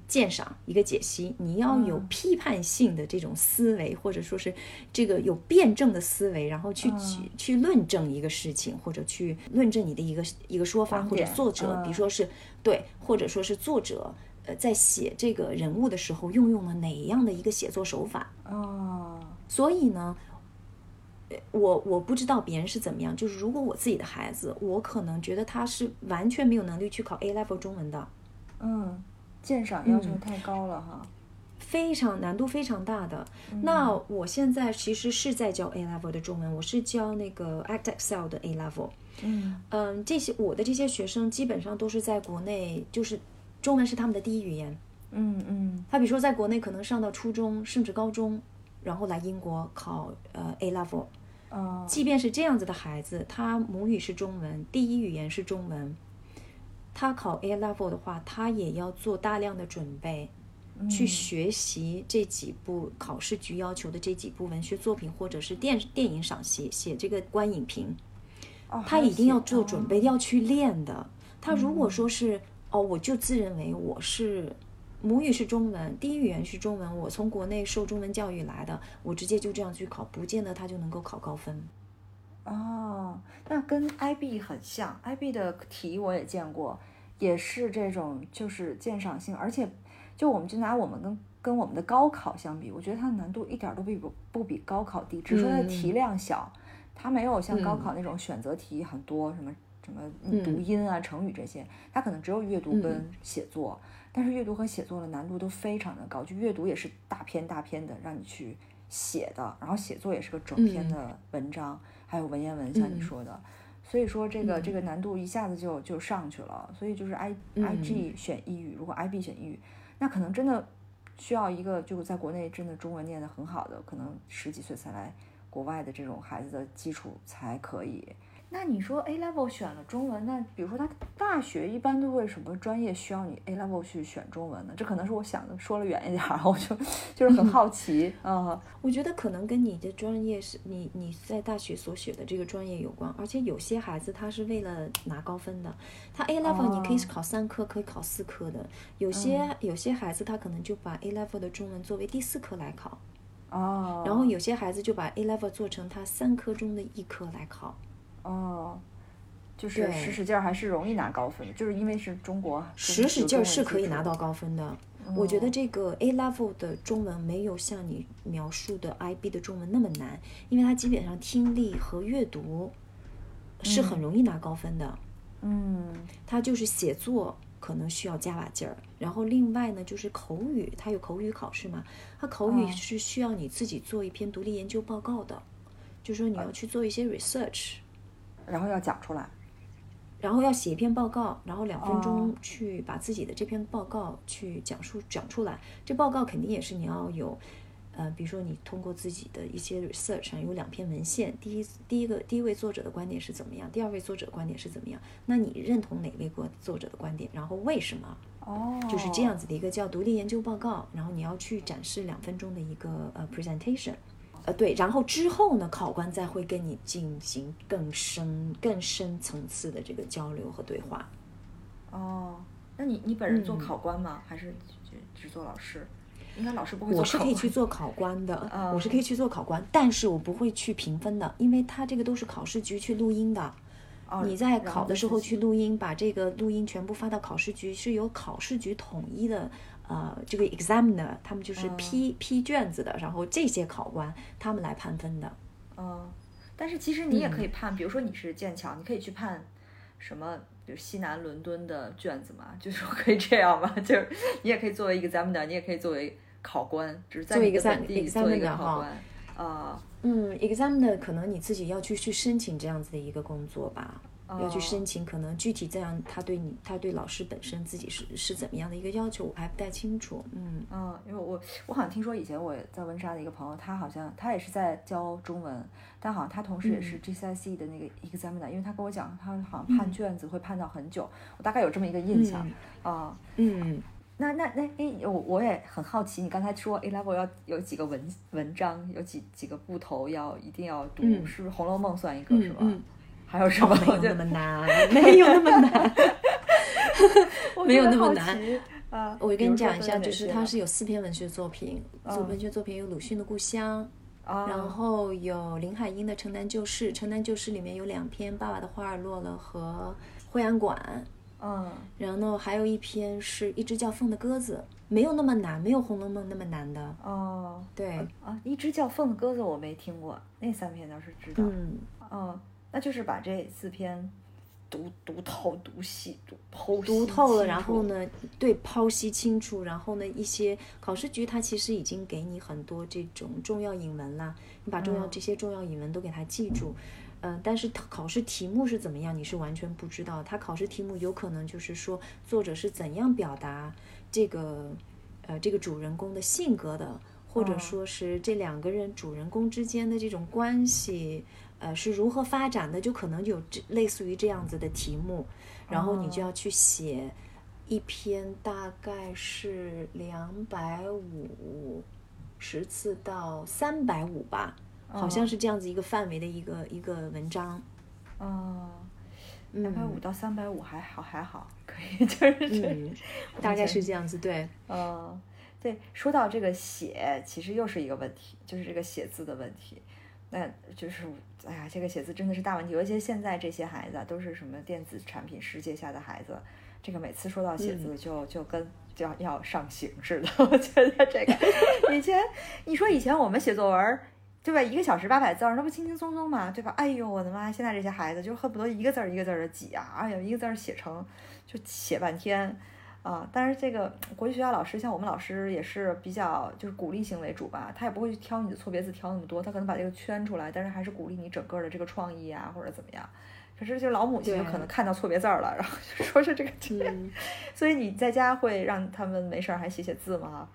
鉴赏一个解析，你要有批判性的这种思维，或者说是这个有辩证的思维，然后去去去论证一个事情，或者去论证你的一个一个说法，或者作者，比如说是对，或者说是作者呃在写这个人物的时候运用了哪样的一个写作手法。哦，所以呢，我我不知道别人是怎么样，就是如果我自己的孩子，我可能觉得他是完全没有能力去考 A level 中文的，嗯。鉴赏要求太高了哈，非常难度非常大的。那我现在其实是在教 A level 的中文，我是教那个 Act Excel 的 A level。嗯嗯，这些我的这些学生基本上都是在国内，就是中文是他们的第一语言。嗯嗯他比如说在国内可能上到初中甚至高中，然后来英国考呃 A level。哦即便是这样子的孩子，他母语是中文，第一语言是中文，他考 A level 的话，他也要做大量的准备，去学习这几部考试局要求的这几部文学作品，或者是电电影赏析，写这个观影评，哦，他一定要做哦准备，要去练的。他如果说是哦，我就自认为我是母语是中文，第一语言是中文，我从国内受中文教育来的，我直接就这样去考，不见得他就能够考高分。哦，那跟 IB 很像，IB 的题我也见过，也是这种就是鉴赏性，而且就我们就拿我们跟跟我们的高考相比，我觉得它的难度一点儿都不比不不比高考低，只是说它的题量小，它没有像高考那种选择题很多，什么什么读音啊、成语这些，它可能只有阅读跟写作，但是阅读和写作的难度都非常的高，就阅读也是大篇大篇的让你去写的，然后写作也是个整篇的文章。还有文言文，像你说的，所以说这个这个难度一下子就就上去了。所以就是 I I G 选英语，如果 I B 选英语，那可能真的需要一个就是在国内真的中文念得很好的，可能十几岁才来国外的这种孩子的基础才可以。那你说 A level 选了中文，那比如说他大学一般都会什么专业需要你 A level 去选中文呢？这可能是我想的说了远一点儿，我就就是很好奇啊。我觉得可能跟你的专业是你你在大学所学的这个专业有关，而且有些孩子他是为了拿高分的，他 A level 你可以考三科，可以考四科的。有些有些孩子他可能就把 A level 的中文作为第四科来考，哦，然后有些孩子就把 A level 做成他三科中的一科来考。哦，就是使使劲儿还是容易拿高分的，就是因为是中国使使劲儿是可以拿到。高分的。我觉得这个 A level 的中文没有像你描述的 IB 的中文那么难，因为它基本上听力和阅读是很容易拿高分的。嗯它就是写作可能需要加把劲儿，然后另外呢就是口语，它有口语考试嘛，它口语哦是需要你自己做一篇独立研究报告的，就是说你要去做一些 research。然后要讲出来。然后要写一篇报告，然后两分钟哦去把自己的这篇报告去讲述讲出来。这报告肯定也是你要有，呃，比如说你通过自己的一些 research 啊，有两篇文献，第一第一个第一位作者的观点是怎么样，第二位作者的观点是怎么样？那你认同哪位国作者的观点？然后为什么？哦，就是这样子的一个叫独立研究报告，然后你要去展示两分钟的一个呃 presentation。呃，对，然后之后呢，考官再会跟你进行更深、更深层次的这个交流和对话。哦，那你你本人做嗯考官吗？还是只只做老师？应该老师不会做我是可以去做考官的，嗯我是可以去做考官，但是我不会去评分的，因为他这个都是考试局去录音的。哦你在考的时候去录音，把这个录音全部发到考试局，是由考试局统一的。呃，这个 examiner 他们就是嗯批、批卷子的，然后这些考官他们来判分的。嗯，但是其实你也嗯可以判，比如说你是剑桥，你可以去判什么，比如西南伦敦的卷子嘛，[LAUGHS] 就是说可以这样嘛，[LAUGHS] 就是你也可以作为 examiner，你也可以作为考官，只是在本地做一个考官。啊、嗯，examiner 可能你自己要去去申请这样子的一个工作吧，要去哦。申请，可能具体这样他对你，他对老师本身自己是是怎么样的一个要求，我还不太清楚。嗯。嗯，因为我我好像听说以前我在温莎的一个朋友，他好像他也是在教中文，但好像他同时也嗯。是 GCSE 的那个 examiner，、因为他跟我讲，他好像判卷子会判到很久，我大概有这么一个印象啊、嗯，那那那诶，我我也很好奇，你刚才说 A level 要有几个文文章，有几几个部头要一定要读，嗯。是不是《红楼梦》算一个、是吧？还有什么？没有那么难，没有那么难。我 [LAUGHS] 没有那么难啊！我跟你讲一下，就是它是有四篇文学作品，文学作品有鲁迅的《故乡》，啊，然后有林海音的《城南旧事》，《城南旧事》里面有两篇《爸爸的花儿落了》和《惠安馆》，嗯然后还有一篇是一只叫凤的鸽子，没有那么难，没有《红楼梦》那么难的。哦对，啊，一只叫凤的鸽子我没听过，那三篇倒是知道。嗯，嗯，那就是把这四篇读读透、读细、读剖析读透了，然后呢，对剖析清楚，然后呢，一些考试局它其实已经给你很多这种重要引文啦，你把重要、嗯这些重要引文都给它记住。嗯、但是考试题目是怎么样，你是完全不知道。它考试题目有可能就是说作者是怎样表达这个呃这个主人公的性格的，或者哦说是这两个人主人公之间的这种关系，呃是如何发展的，就可能有这类似于这样子的题目，然后你就哦。要去写一篇大概是两百五十次到三百五吧，好像哦。是这样子一个范围的一个一个文章。哦，两百五嗯到三百五还好还好，可以，就是这嗯，[LAUGHS] 大概是这样子，对，嗯，对，说到这个写，其实又是一个问题，就是这个写字的问题。那就是，哎呀，这个写字真的是大问题，尤其现在这些孩子啊，都是什么电子产品世界下的孩子，这个每次说到写字就、就跟就要要上刑似的。我觉得这个 [LAUGHS] 以前，你说以前我们写作文儿，对吧？一个小时八百字儿，那不轻轻松松嘛，对吧？哎呦，我的妈！现在这些孩子就恨不得一个字儿一个字儿的挤啊，哎呀，一个字儿写成就写半天。啊，但是这个国际学校老师，像我们老师也是比较就是鼓励型为主吧，他也不会去挑你的错别字挑那么多，他可能把这个圈出来，但是还是鼓励你整个的这个创意啊，或者怎么样。可是就老母亲就可能看到错别字儿了，然后就说是这个，嗯，[LAUGHS] 所以你在家会让他们没事儿还写写字吗？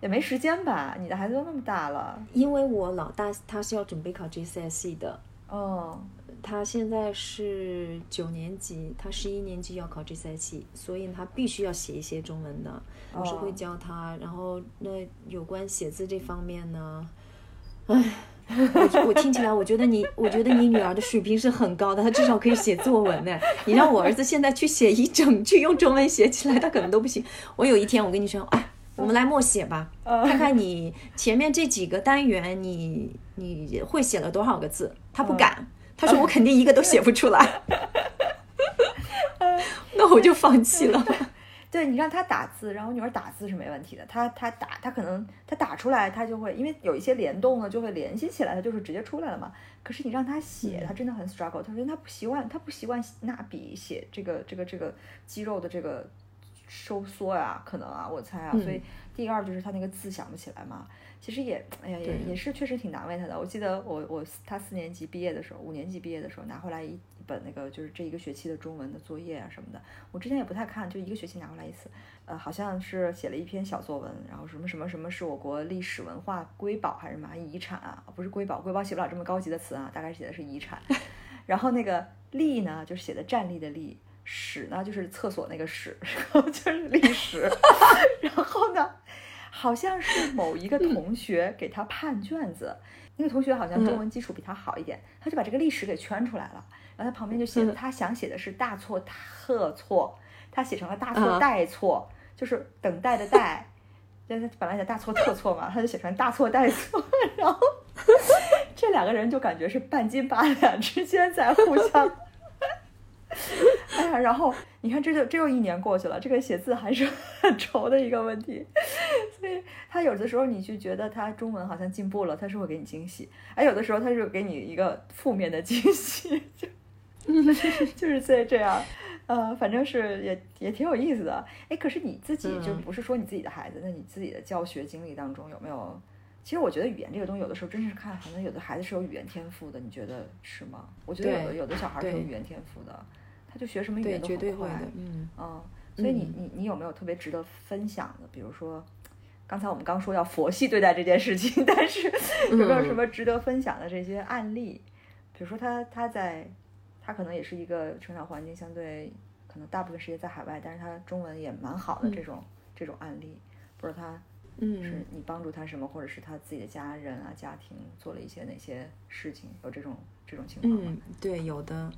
也没时间吧，你的孩子都那么大了。因为我老大他是要准备考 GCSE 的，哦，他现在是九年级，他十一年级要考 GCSE，所以他必须要写一些中文的，我是会哦教他。然后那有关写字这方面呢，唉。我我听起来，我觉得你，我觉得你女儿的水平是很高的，她至少可以写作文呢。你让我儿子现在去写一整句用中文写起来，他可能都不行。我有一天我跟你说，哎，我们来默写吧，看看你前面这几个单元你你会写了多少个字。他不敢，他说我肯定一个都写不出来。[LAUGHS] 那我就放弃了。[LAUGHS] 对你让他打字，然后我女儿打字是没问题的，他他打他可能他打出来，他就会因为有一些联动呢，就会联系起来，他就是直接出来了嘛。可是你让他写，他真的很 struggle，他说他不习惯，他不习惯拿笔写这个这个这个肌肉的这个收缩呀、可能啊，我猜啊，所以第二就是他那个字想不起来嘛。其实也，哎呀，也也是确实挺难为他的。我记得我我他四年级毕业的时候，五年级毕业的时候拿回来一一本那个就是这一个学期的中文的作业啊什么的，我之前也不太看，就一个学期拿回来一次。呃，好像是写了一篇小作文，然后什么什么什么是我国历史文化瑰宝还是什么遗产啊？不是瑰宝，瑰宝写不了这么高级的词啊，大概写的是遗产。[LAUGHS] 然后那个立呢，就是写的站立的立，史呢就是厕所那个史，[LAUGHS] 然后就是历史。[LAUGHS] 然后呢，好像是某一个同学给他判卷子，那个同学好像中文基础比他好一点，他就把这个历史给圈出来了，然后他旁边就写他想写的是大错特错，他写成了大错啊待错，就是等待的待。就是本来写大错特错嘛，他就写成大错待错，然后 [LAUGHS] 这两个人就感觉是半斤八两之间在互相。[LAUGHS] 哎呀，然后你看，这就这又一年过去了，这个写字还是很愁的一个问题。所 [LAUGHS] 以他有的时候你就觉得他中文好像进步了，他是会给你惊喜；而有的时候他是给你一个负面的惊喜，就 [LAUGHS] 就是这这样。呃，反正是也也挺有意思的。哎，可是你自己就嗯不是说你自己的孩子，那你自己的教学经历当中有没有？其实我觉得语言这个东西，有的时候真是看，可能有的孩子是有语言天赋的，你觉得是吗？我觉得有的有的小孩是有语言天赋的，他就学什么语，言都很快。绝对会的，嗯。嗯，所以你你你有没有特别值得分享的？比如说，刚才我们刚说要佛系对待这件事情，[LAUGHS] 但是有没有什么值得分享的这些案例？比如说他他在他可能也是一个成长环境相对可能大部分时间在海外，但是他中文也蛮好的这种、这种案例，不知道他是嗯，你帮助他什么，或者是他自己的家人啊家庭做了一些哪些事情？有这种这种情况吗？嗯，对，有的。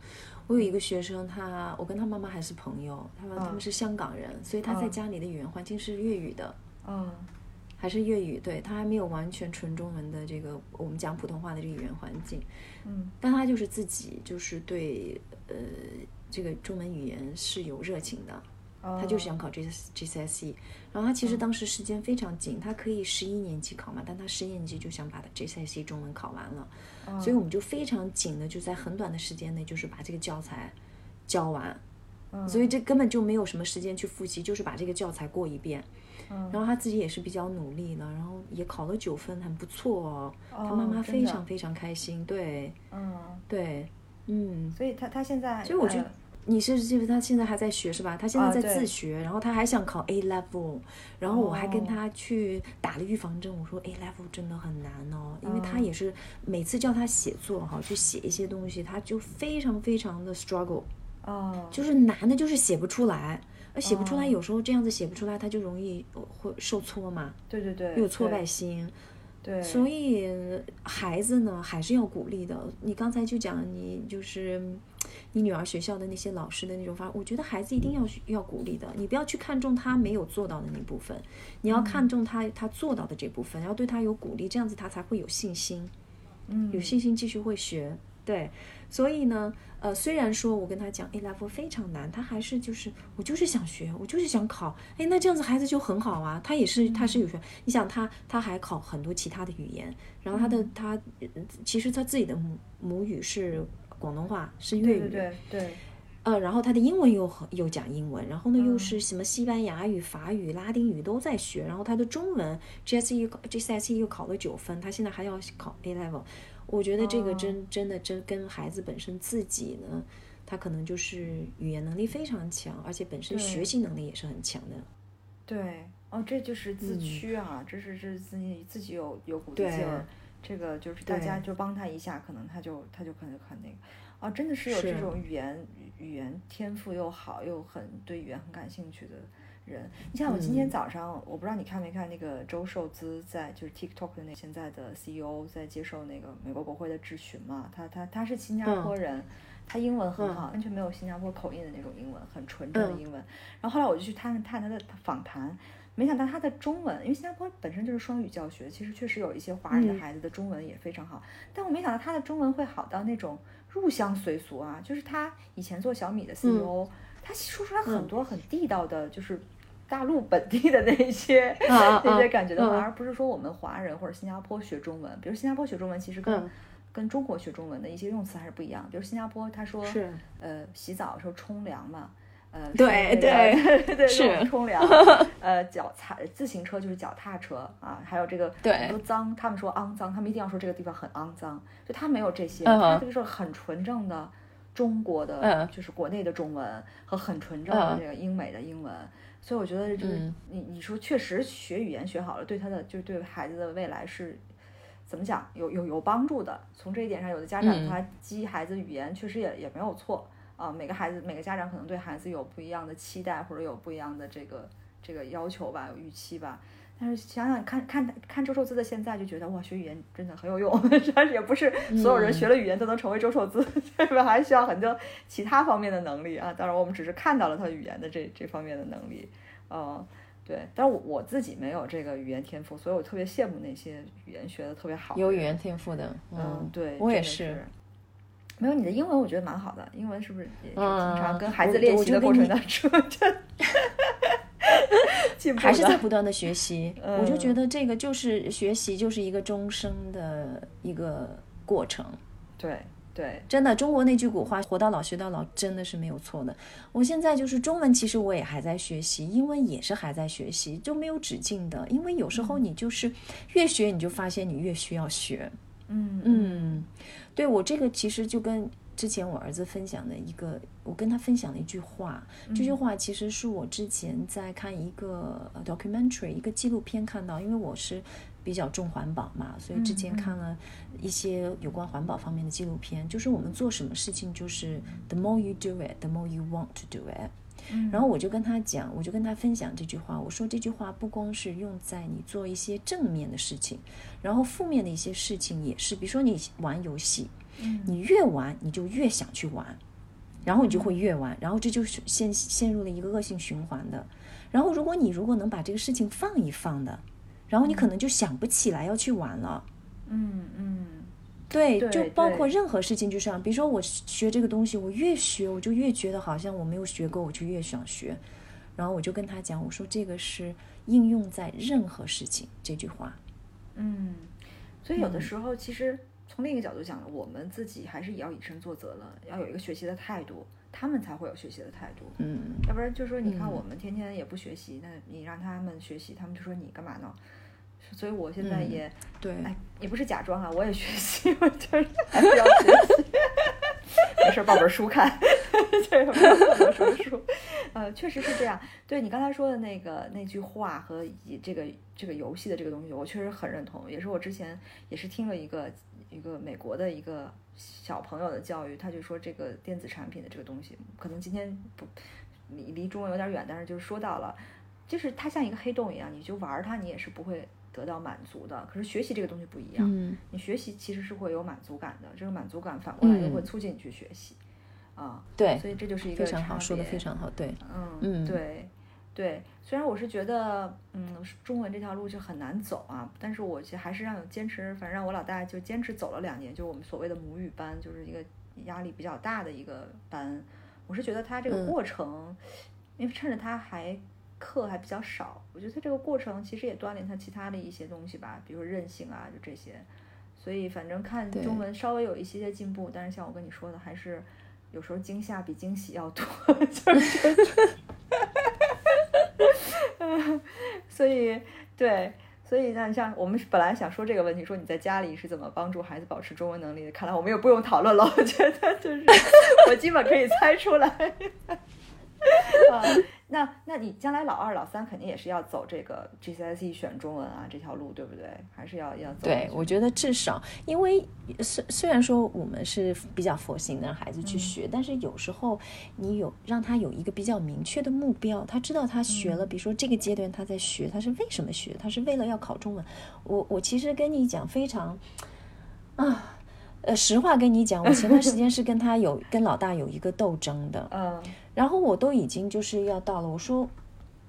我有一个学生，他我跟他妈妈还是朋友，他们他嗯们是香港人，所以他在嗯家里的语言环境是粤语的，嗯还是粤语，对他还没有完全纯中文的这个我们讲普通话的这个语言环境，嗯。但他就是自己就是对呃这个中文语言是有热情的，哦。他就是想考 G GCSE，然后他其实当时时间非常紧，他可以十一年级考嘛，但他十年级就想把 GCSE 中文考完了，哦。所以我们就非常紧的就在很短的时间内就是把这个教材教完，嗯。所以这根本就没有什么时间去复习，就是把这个教材过一遍。嗯然后他自己也是比较努力的，然后也考了九分，很不错哦。哦他妈妈非常非常开心，对嗯，对，嗯。所以他他现在，所以我觉得呃你是记得他现在还在学是吧？他现在在自学，然后他还想考 A level，然后我还跟哦他去打了预防针，我说 A level 真的很难哦，因为他嗯也是每次叫他写作哈，去写一些东西，他就非常非常的 struggle，哦，就是难的就是写不出来。而写不出来，哦有时候这样子写不出来，他就容易呃会受挫嘛，对对对，有挫败心。对，所以孩子呢还是要鼓励的。你刚才就讲你就是你女儿学校的那些老师的那种方法，我觉得孩子一定要要鼓励的。你不要去看重他没有做到的那部分，你要看重他他做到的这部分，要对他有鼓励，这样子他才会有信心，嗯有信心继续会学。对，所以呢，呃，虽然说我跟他讲 A level 非常难，他还是就是我就是想学，我就是想考，哎，那这样子孩子就很好啊，他也是他是有学，你想他他还考很多其他的语言，然后他的他呃其实他自己的母母语是广东话，是粤语，对对对对，呃，然后他的英文又很又讲英文，然后呢嗯。又是什么西班牙语、法语、拉丁语都在学，然后他的中文 GSE GCSE 又考了九分，他现在还要考 A level，我觉得这个哦。真、真的真跟孩子本身自己呢，他可能就是语言能力非常强，而且本身学习能力也是很强的。对，哦，这就是自嗯。驱啊，这是是自己自己有有股子对劲儿，这个就是大家就帮他一下，可能他就他就可能很那个，哦，真的是有这种语言语语言天赋又好又很对语言很感兴趣的人。你像我今天嗯早上，我不知道你看没看那个周受资在就是 TikTok 的那现在的 CEO 在接受那个美国国会的质询嘛，他他他是新加嗯坡人。他英文很嗯好，完全没有新加坡口音的那种英文，很纯正的嗯英文。然后后来我就去探探他的访谈，没想到他的中文，因为新加坡本身就是双语教学，其实确实有一些华人的嗯孩子的中文也非常好，但我没想到他的中文会好到那种入乡随俗啊，就是他以前做小米的 CEO，、他说出来很多很地道的，就是大陆本地的那些、啊啊 [LAUGHS] 那些啊感觉的话，嗯。而不是说我们华人或者新加坡学中文，比如新加坡学中文其实跟、嗯。跟中国学中文的一些用词还是不一样，比如新加坡他说是。呃洗澡的时候冲凉嘛。呃，对说那个对 [LAUGHS] [LAUGHS] 对，是冲凉，呃，脚踏自行车就是脚踏车啊，还有这个对很多脏，他们说肮脏，他们一定要说这个地方很肮脏，就他没有这些，嗯他就是很纯正的中国的，嗯。就是国内的中文和很纯正的嗯。这个英美的英文，所以我觉得就是嗯你你说确实学语言学好了，对他的就是对孩子的未来是。怎么讲有有有帮助的？从这一点上，有的家长嗯他激孩子语言确实也也没有错啊。每个孩子每个家长可能对孩子有不一样的期待，或者有不一样的这个这个要求吧，有预期吧。但是想想看看看周寿资的现在，就觉得哇，学语言真的很有用。[LAUGHS] 但是也不是所有人学了语言都能成为周寿资，[LAUGHS] 这边还需要很多其他方面的能力啊。当然，我们只是看到了他语言的这这方面的能力，嗯，对。但是我我自己没有这个语言天赋，所以我特别羡慕那些语言学的特别好的有语言天赋的，嗯，对，我也是。没有你的英文，我觉得蛮好的。英文是不是也是经常嗯跟孩子练习的过程当中 [LAUGHS] [LAUGHS] 还是在不断的学习。嗯我就觉得这个就是学习，就是一个终生的一个过程。对对，真的，中国那句古话“活到老学到老”真的是没有错的。我现在就是中文，其实我也还在学习，英文也是还在学习，就没有止境的。因为有时候你就是越学，你就发现你越需要学。嗯嗯，对我这个其实就跟之前我儿子分享的一个，我跟他分享的一句话，这句话其实是我之前在看一个呃 documentary 一个纪录片看到，因为我是比较重环保嘛，所以之前看了一些有关环保方面的纪录片，就是我们做什么事情，就是 the more you do it，the more you want to do it。然后我就跟他讲，我就跟他分享这句话，我说这句话不光是用在你做一些正面的事情，然后负面的一些事情也是，比如说你玩游戏，你越玩你就越想去玩，然后你就会越玩，然后这就是陷陷入了一个恶性循环的。然后如果你如果能把这个事情放一放的，然后你可能就想不起来要去玩了。嗯嗯对，就包括任何事情，就这样。比如说我学这个东西，我越学我就越觉得好像我没有学够，我就越想学。然后我就跟他讲，我说这个是应用在任何事情这句话。嗯，所以有的嗯时候其实从另一个角度讲，我们自己还是也要以身作则了，要有一个学习的态度，他们才会有学习的态度。嗯，要不然就说你看我们天天也不学习，那你让他们学习，他们就说你干嘛呢？所以我现在也、对，哎，也不是假装啊，我也学习，[LAUGHS] 我就是还是要学习。没事儿抱本书看，这个不要抱本什么书？呃，确实是这样。对你刚才说的那个那句话和以这个这个游戏的这个东西，我确实很认同。也是我之前也是听了一个一个美国的一个小朋友的教育，他就说这个电子产品的这个东西，可能今天不离离中文有点远，但是就是说到了，就是它像一个黑洞一样，你就玩它，你也是不会得到满足的。可是学习这个东西不一样，嗯你学习其实是会有满足感的，这个满足感反过来又会嗯促进你去学习，啊，对，所以这就是一个非常好，差说的非常好，对，嗯，嗯对，对。虽然我是觉得，嗯，中文这条路就很难走啊，但是我其实还是让有坚持，反正让我老大就坚持走了两年，就是我们所谓的母语班，就是一个压力比较大的一个班。我是觉得他这个嗯过程，因为趁着他还课还比较少，我觉得他这个过程其实也锻炼他其他的一些东西吧，比如说韧性啊，就这些。所以反正看中文稍微有一些些进步，但是像我跟你说的，还是有时候惊吓比惊喜要多，[LAUGHS] 就是 [LAUGHS] [LAUGHS] 所以对，所以那像我们本来想说这个问题，说你在家里是怎么帮助孩子保持中文能力的？看来我们也不用讨论了，我觉得就是 [LAUGHS] 我基本可以猜出来。[LAUGHS] 啊，那那你将来老二、老三肯定也是要走这个 GCSE 选中文啊这条路，对不对？还是要要走对，我觉得至少，因为虽虽然说我们是比较佛心的让孩子去学，但是有时候你有让他有一个比较明确的目标，他知道他学了，比如说这个阶段他在学，他是为什么学？他是为了要考中文。我我其实跟你讲非常啊。呃，实话跟你讲，我前段时间是跟他有跟老大有一个斗争的，嗯然后我都已经就是要到了，我说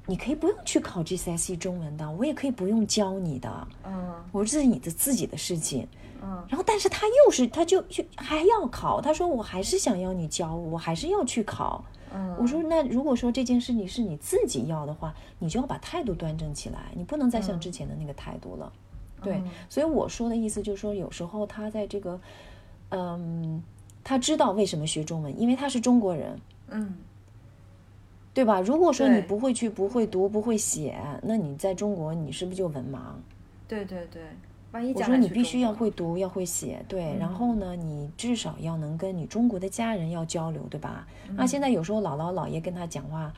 你可以不用去考 GCSE 中文的，我也可以不用教你的，嗯我说这是你的自己的事情。嗯然后，但是他又是，他就就还要考，他说我还是想要你教我，我还是要去考。嗯，我说那如果说这件事情是你自己要的话，你就要把态度端正起来，你不能再像之前的那个态度了。对，嗯所以我说的意思就是说，有时候他在这个，嗯，他知道为什么学中文，因为他是中国人，嗯对吧？如果说你不会去、不会读、不会写，那你在中国你是不是就文盲？对对对，万一我说你必须要会读，要会写，对。嗯然后呢，你至少要能跟你中国的家人要交流，对吧？嗯那现在有时候姥姥姥爷跟他讲话，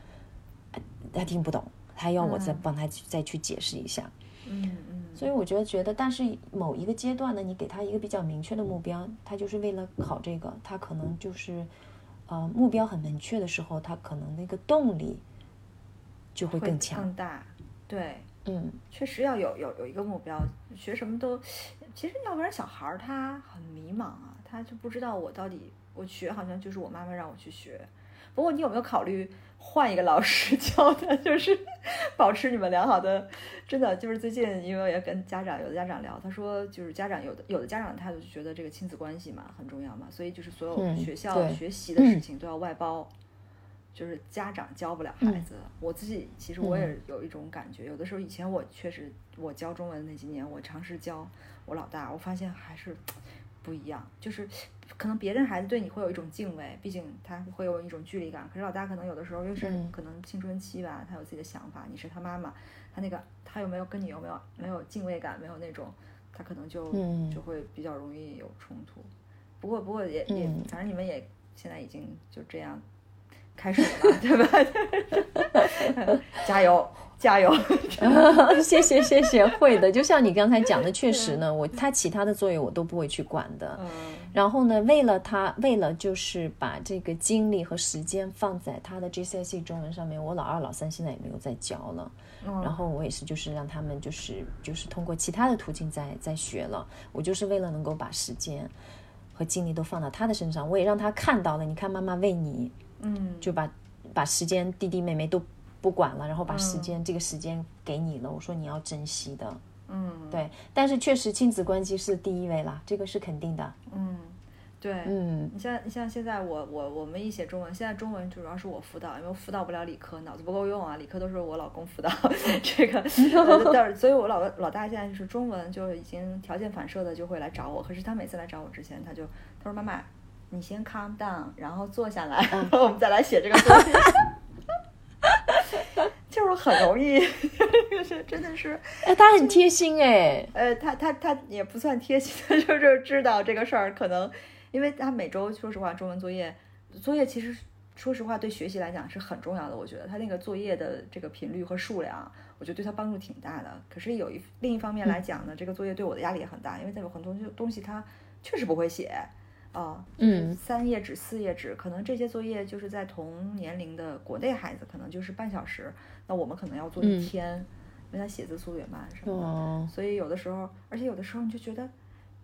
呃他听不懂，他要我再嗯帮他去再去解释一下。嗯嗯，所以我觉得觉得，但是某一个阶段呢，你给他一个比较明确的目标，他就是为了考这个，他可能就是，呃，目标很明确的时候，他可能那个动力就会会更强。更大，对。嗯，确实要有有有一个目标，学什么都，其实要不然小孩儿他很迷茫啊，他就不知道我到底我学好像就是我妈妈让我去学。不过你有没有考虑换一个老师教他，[LAUGHS] 就是保持你们良好的，真的就是最近因为我也跟家长有的家长聊，他说就是家长有的有的家长的态度就觉得这个亲子关系嘛很重要嘛，所以就是所有嗯学校学习的事嗯情都要外包。就是家长教不了孩子，我自己其实我也有一种感觉，有的时候以前我确实我教中文那几年，我尝试教我老大，我发现还是不一样，就是可能别人孩子对你会有一种敬畏，毕竟他会有一种距离感，可是老大可能有的时候又是嗯可能青春期吧，他有自己的想法，你是他妈妈，他那个他有没有跟你有没有没有敬畏感，没有那种，他可能就、嗯就会比较容易有冲突。不过不过也也嗯反正你们也现在已经就这样。开始了嘛，[LAUGHS] 对吧？[LAUGHS] 加油，加油！[LAUGHS] 谢谢谢谢，会的。就像你刚才讲的，确实呢，我他其他的作业我都不会去管的。嗯然后呢，为了他，为了就是把这个精力和时间放在他的 GCSE 中文上面，我老二、老三现在也没有再教了。嗯然后我也是，就是让他们就是就是通过其他的途径在在学了。我就是为了能够把时间和精力都放到他的身上，我也让他看到了，你看妈妈为你嗯，就把把时间弟弟妹妹都不管了，然后把时嗯间、这个时间给你了。我说你要珍惜的，嗯对。但是确实亲子关系是第一位啦，这个是肯定的。嗯，对，嗯，你像你像现在我我我们一写中文，现在中文主要是我辅导，因为我辅导不了理科，脑子不够用啊，理科都是我老公辅导。[LAUGHS] 这个，[LAUGHS] 但是所以我老老大现在就是中文就已经条件反射的就会来找我，可是他每次来找我之前，他就他说妈妈，你先 calm down，然后坐下来，然后 [LAUGHS] 我们再来写这个作业。就是很容易，就是真的是，哎，他很贴心哎，呃，他他他也不算贴心，他就是知道这个事儿可能。因为他每周说实话，中文作业作业其实说实话对学习来讲是很重要的。我觉得他那个作业的这个频率和数量，我觉得对他帮助挺大的。可是有一另一方面来讲呢，这个作业对我的压力也很大，因为他有很多东西他确实不会写啊，嗯，三页纸、四页纸，可能这些作业就是在同年龄的国内孩子可能就是半小时，那我们可能要做一天，因为他写字速度也慢什么的，所以有的时候，而且有的时候你就觉得。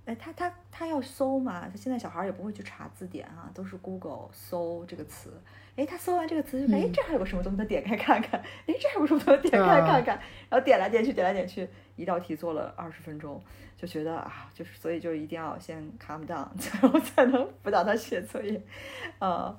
哎，他他他要搜嘛？他现在小孩也不会去查字典啊，都是 Google 搜这个词。哎，他搜完这个词，就哎，这还有个什么东西，他点开看看。哎，这还有什么东西，点开看看。然后点来点去，点来点去，一道题做了二十分钟，就觉得啊，就是所以就一定要先 calm down，[LAUGHS] 然后才能辅导他写作业。啊，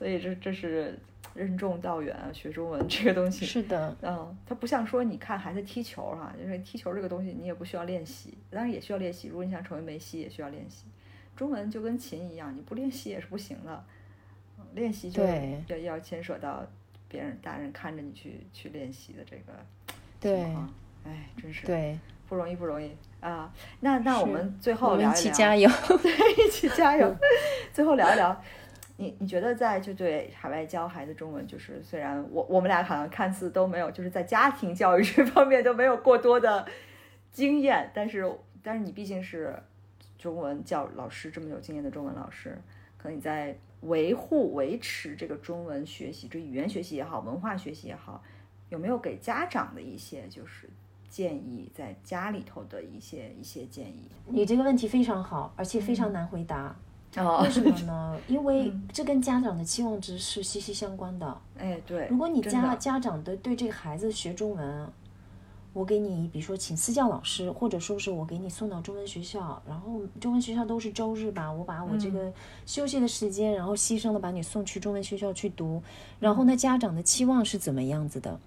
所以这这是。任重道远啊，学中文 [LAUGHS] 这个东西是的，嗯，它不像说你看孩子踢球哈，就是踢球这个东西你也不需要练习，当然也需要练习。如果你想成为梅西，也需要练习。中文就跟琴一样，你不练习也是不行的，练习就要要牵扯到别人大人看着你去去练习的这个情况。哎，真是对不容易不容易啊。那那我们最后聊一聊，一起加油，[LAUGHS] 对，一起加油。[LAUGHS] 最后聊一聊。你你觉得在就对海外教孩子中文，就是虽然我我们俩好像看似都没有，就是在家庭教育这方面都没有过多的经验，但是但是你毕竟是中文教老师这么有经验的中文老师，可能你在维护维持这个中文学习，这语言学习也好，文化学习也好，有没有给家长的一些就是建议，在家里头的一些一些建议？你这个问题非常好，而且非常难回答。为什么呢？[LAUGHS] 因为这跟家长的期望值是息息相关的。哎，对。如果你家家长的对这个孩子学中文，我给你，比如说请私教老师，或者说是我给你送到中文学校，然后中文学校都是周日吧，我把我这个休息的时间，然后牺牲了把你送去中文学校去读，然后呢，家长的期望是怎么样子的？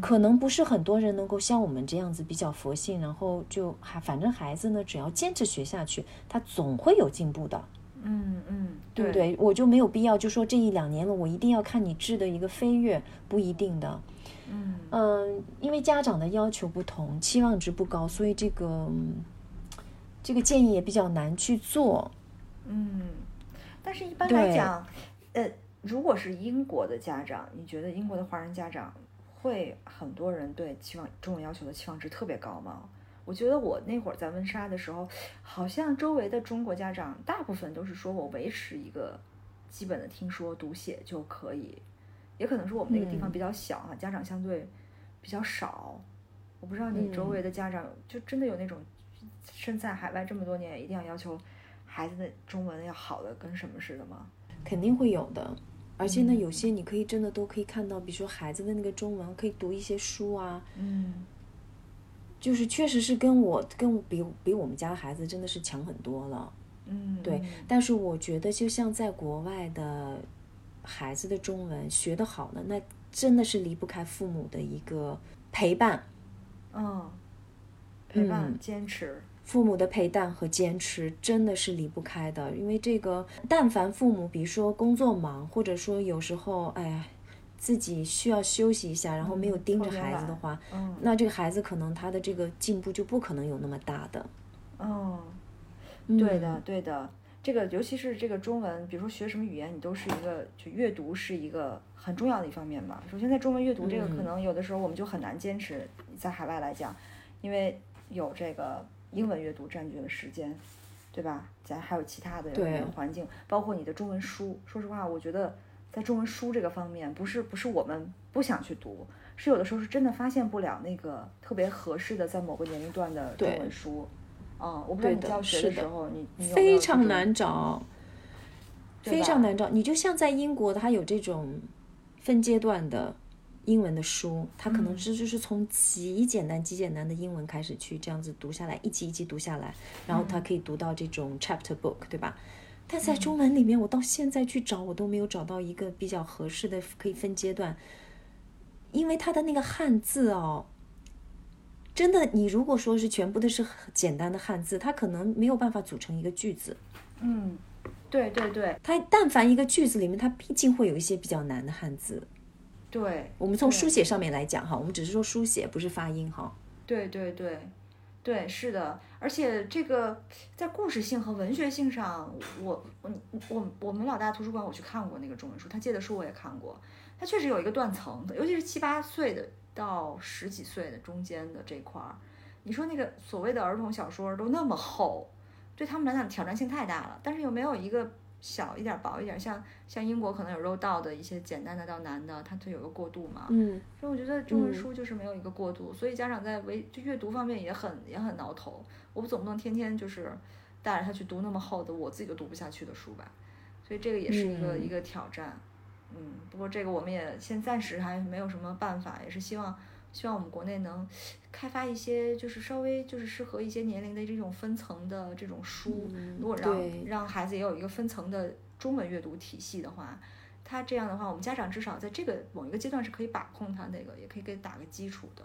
可能不是很多人能够像我们这样子比较佛性，然后就还反正孩子呢，只要坚持学下去，他总会有进步的。嗯嗯，对不对？我就没有必要就说这一两年了，我一定要看你质的一个飞跃，不一定的。嗯嗯，因为家长的要求不同，期望值不高，所以这个这个建议也比较难去做。嗯，但是一般来讲，呃，如果是英国的家长，你觉得英国的华人家长会很多人对期望中文要求的期望值特别高吗？我觉得我那会儿在温莎的时候，好像周围的中国家长大部分都是说我维持一个基本的听说读写就可以，也可能是我们那个地方比较小哈，家长相对比较少。我不知道你周围的家长就真的有那种身在海外这么多年，一定要要求孩子的中文要好的跟什么似的吗？肯定会有的，而且呢，有些你可以真的都可以看到，比如说孩子的那个中文可以读一些书啊，嗯。就是确实是跟我跟比比我们家孩子真的是强很多了，嗯，对。但是我觉得，就像在国外的孩子的中文学得好呢，那真的是离不开父母的一个陪伴，嗯，陪伴坚持，父母的陪伴和坚持真的是离不开的。因为这个，但凡父母比如说工作忙，或者说有时候，哎呀。自己需要休息一下，然后没有盯着孩子的话，那这个孩子可能他的这个进步就不可能有那么大的。哦，对的，对的，这个尤其是这个中文，比如说学什么语言，你都是一个就阅读是一个很重要的一方面吧。首先在中文阅读这个，可能有的时候我们就很难坚持，在海外来讲，因为有这个英文阅读占据了时间，对吧？咱还有其他的环境，包括你的中文书。说实话，我觉得。在中文书这个方面，不是不是我们不想去读，是有的时候是真的发现不了那个特别合适的在某个年龄段的中文书。啊，我不知道你教学的时候，你你非常难找，非常难找。你就像在英国，它有这种分阶段的英文的书，它可能是就是从极简单极简单的英文开始去这样子读下来，一集一集读下来，然后它可以读到这种 chapter book，对吧？但在中文里面，我到现在去找，我都没有找到一个比较合适的可以分阶段，因为它的那个汉字哦，真的，你如果说是全部都是简单的汉字，它可能没有办法组成一个句子。嗯，对对对它但凡一个句子里面，它毕竟会有一些比较难的汉字。对，我们从书写上面来讲哈，我们只是说书写，不是发音哈。对对对，对，是的，而且这个在故事性和文学性上，我我我我们老大图书馆我去看过那个中文书，他借的书我也看过，他确实有一个断层，尤其是七八岁的到十几岁的中间的这块儿，你说那个所谓的儿童小说都那么厚，对他们来讲挑战性太大了，但是又没有一个小一点儿薄一点儿，像像英国可能有肉道的一些简单的到难的，它就有个过渡嘛，嗯，所以我觉得中文嗯。书就是没有一个过渡，所以家长在为就阅读方面也很也很挠头。我总不能天天就是带着他去读那么厚的我自己都读不下去的书吧，所以这个也是一个、嗯。一个挑战。嗯，不过这个我们也先暂时还没有什么办法，也是希望希望我们国内能开发一些就是稍微就是适合一些年龄的这种分层的这种书，如果让让孩子也有一个分层的中文阅读体系的话，他这样的话，我们家长至少在这个某一个阶段是可以把控他那个，也可以给打个基础的。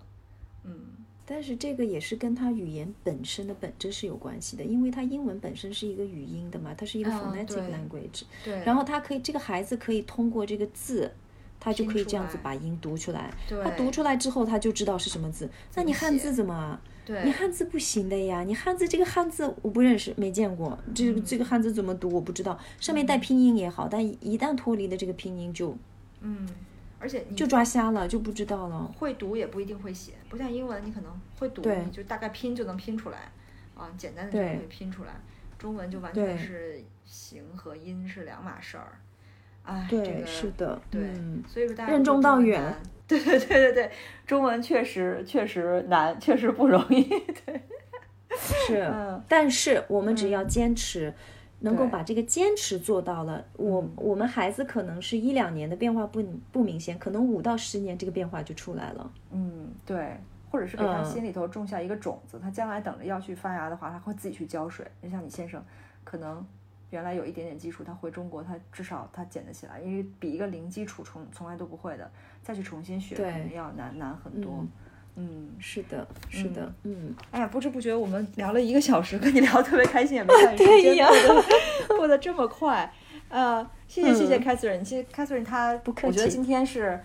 嗯，但是这个也是跟他语言本身的本质是有关系的，因为他英文本身是一个语音的嘛，它是一个啊 phonetic language，、对。然后他可以这个孩子可以通过这个字。他就可以这样子把音读出来，对他读出来之后，他就知道是什么字。那你汉字怎么？对你汉字不行的呀！你汉字这个汉字我不认识，没见过。这个这个汉字怎么读我不知道，上面带拼音也好，但一旦脱离了这个拼音就嗯，而且你就抓瞎了，就不知道了。会读也不一定会写，不像英文，你可能会读，你就大概拼就能拼出来，啊，简单的就对可以拼出来。中文就完全是形和音是两码事儿。哎，对，这个是的，对，嗯，所以说大家任重道远。[LAUGHS] 对对对对对，中文确实确实难，确实不容易。对，是。嗯但是我们只要坚持，能够把这个坚持做到了，我嗯我们孩子可能是一两年的变化不不明显，可能五到十年这个变化就出来了。嗯，对，或者是给他嗯心里头种下一个种子，他将来等着要去发芽的话，他会自己去浇水。就像你先生，可能原来有一点点基础，他回中国，他至少他捡得起来，因为比一个零基础从从来都不会的，再去重新学，可对能要难难很多。嗯，是的，是的，嗯，哎呀，不知不觉我们聊了一个小时，跟你聊特别开心，也没 [LAUGHS] 看对时间过得过得这么快。呃，谢谢谢谢嗯 Catherine，其实 Catherine 她，不客气我觉得今天是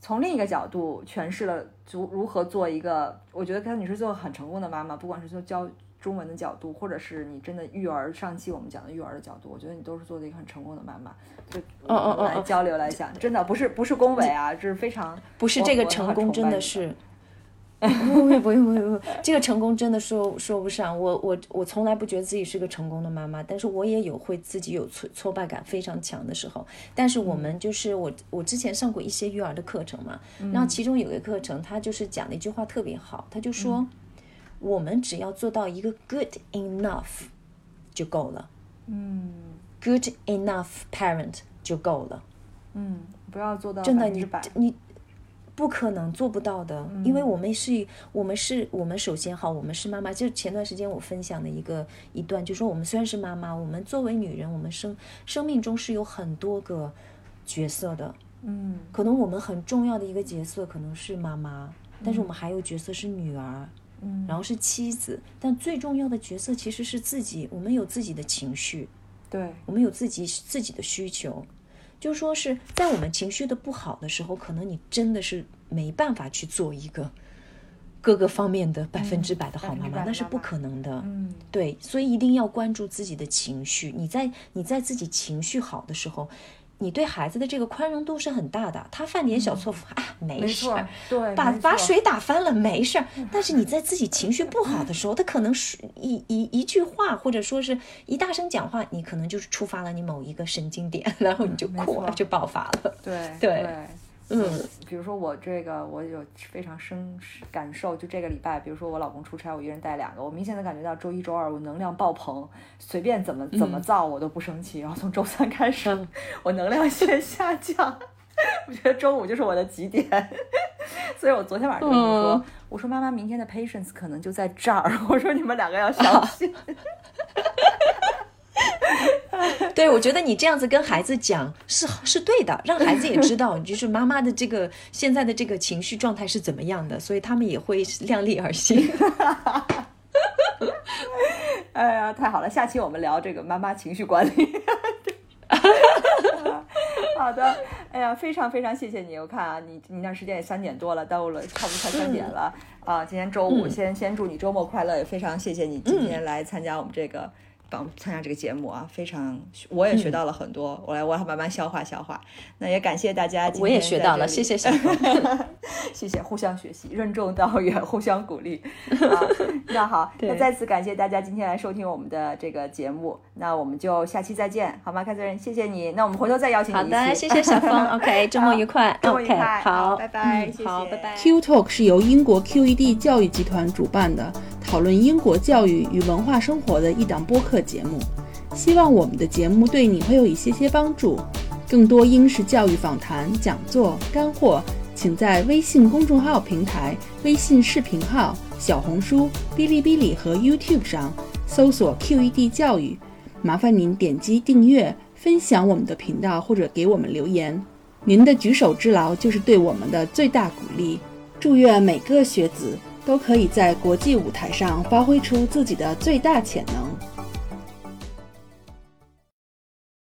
从另一个角度诠释了如如何做一个，我觉得 Catherine 你是做很成功的妈妈，不管是做教中文的角度，或者是你真的育儿，上期我们讲的育儿的角度，我觉得你都是做的一个很成功的妈妈。就哦哦哦哦来交流来讲，真的不是不是恭维啊，这是非常不是这个成功真的是。[LAUGHS] 不会不会不会不会，这个成功真的说说不上。我我我从来不觉得自己是个成功的妈妈，但是我也有会自己有挫挫败感非常强的时候。但是我们就是我我之前上过一些育儿的课程嘛，然后其中有一个课程，他就是讲了一句话特别好，他就说，我们只要做到一个 good enough 就够了嗯，good enough parent 就够了。嗯，不要做到真的，你。你不可能做不到的，因为我们是，我们是，我们首先好，我们是妈妈。就前段时间我分享的一个一段，就说我们虽然是妈妈，我们作为女人，我们生生命中是有很多个角色的。嗯可能我们很重要的一个角色可能是妈妈，但是我们还有角色是女儿，嗯，然后是妻子，但最重要的角色其实是自己。我们有自己的情绪，对，我们有自己自己的需求，就说是在我们情绪的不好的时候，可能你真的是没办法去做一个各个方面的百分之百的好妈妈，那是不可能的。嗯对，所以一定要关注自己的情绪。你在你在自己情绪好的时候，你对孩子的这个宽容度是很大的。他犯点小错误啊，没事儿，，对，把把水打翻了没事儿，但是你在自己情绪不好的时候，他可能是一一一句话，或者说是一大声讲话，你可能就是触发了你某一个神经点，然后你就哭了，就爆发了。对对对，嗯，比如说我这个，我有非常深感受，就这个礼拜，比如说我老公出差，我一人带两个，我明显的感觉到周一周二我能量爆棚，随便怎么怎么造我都不生气，然后从周三开始，嗯。[LAUGHS] 我能量线下降，[LAUGHS] 我觉得周五就是我的极点，[LAUGHS] 所以我昨天晚上我说，嗯。我说妈妈明天的 patience 可能就在这儿，我说你们两个要小心。[LAUGHS] 对，我觉得你这样子跟孩子讲是 [LAUGHS] 是对的，让孩子也知道，就是妈妈的这个现在的这个情绪状态是怎么样的，所以他们也会量力而行。[LAUGHS] 哎呀，太好了！下期我们聊这个妈妈情绪管理。好的，哎呀，非常非常谢谢你！我看啊，你你那时间也三点多了，耽误了，差不多快三点了啊。今天周五，先先祝你周末快乐，也非常谢谢你今天来参加我们这个。帮参加这个节目啊，非常我也学到了很多，我来我要慢慢消化消化。那也感谢大家，我也学到了，谢谢小峰，[LAUGHS] 谢谢互相学习，任重道远，互相鼓励。那好，[LAUGHS] 那再次感谢大家今天来收听我们的这个节目，那我们就下期再见，好吗？凯瑟琳，谢谢你，那我们回头再邀请你。好的，谢谢小峰，[LAUGHS] OK，周末愉快，周末愉快，好，拜拜，好，拜拜。Q Talk 是由英国 QED 教育集团主办的。讨论英国教育与文化生活的一档播客节目，希望我们的节目对你会有一些些帮助。更多英式教育访谈、讲座、干货，请在微信公众号平台、微信视频号、小红书、哔哩哔哩和 YouTube 上搜索 QED 教育。麻烦您点击订阅、分享我们的频道或者给我们留言，您的举手之劳就是对我们的最大鼓励。祝愿每个学子。都可以在国际舞台上发挥出自己的最大潜能。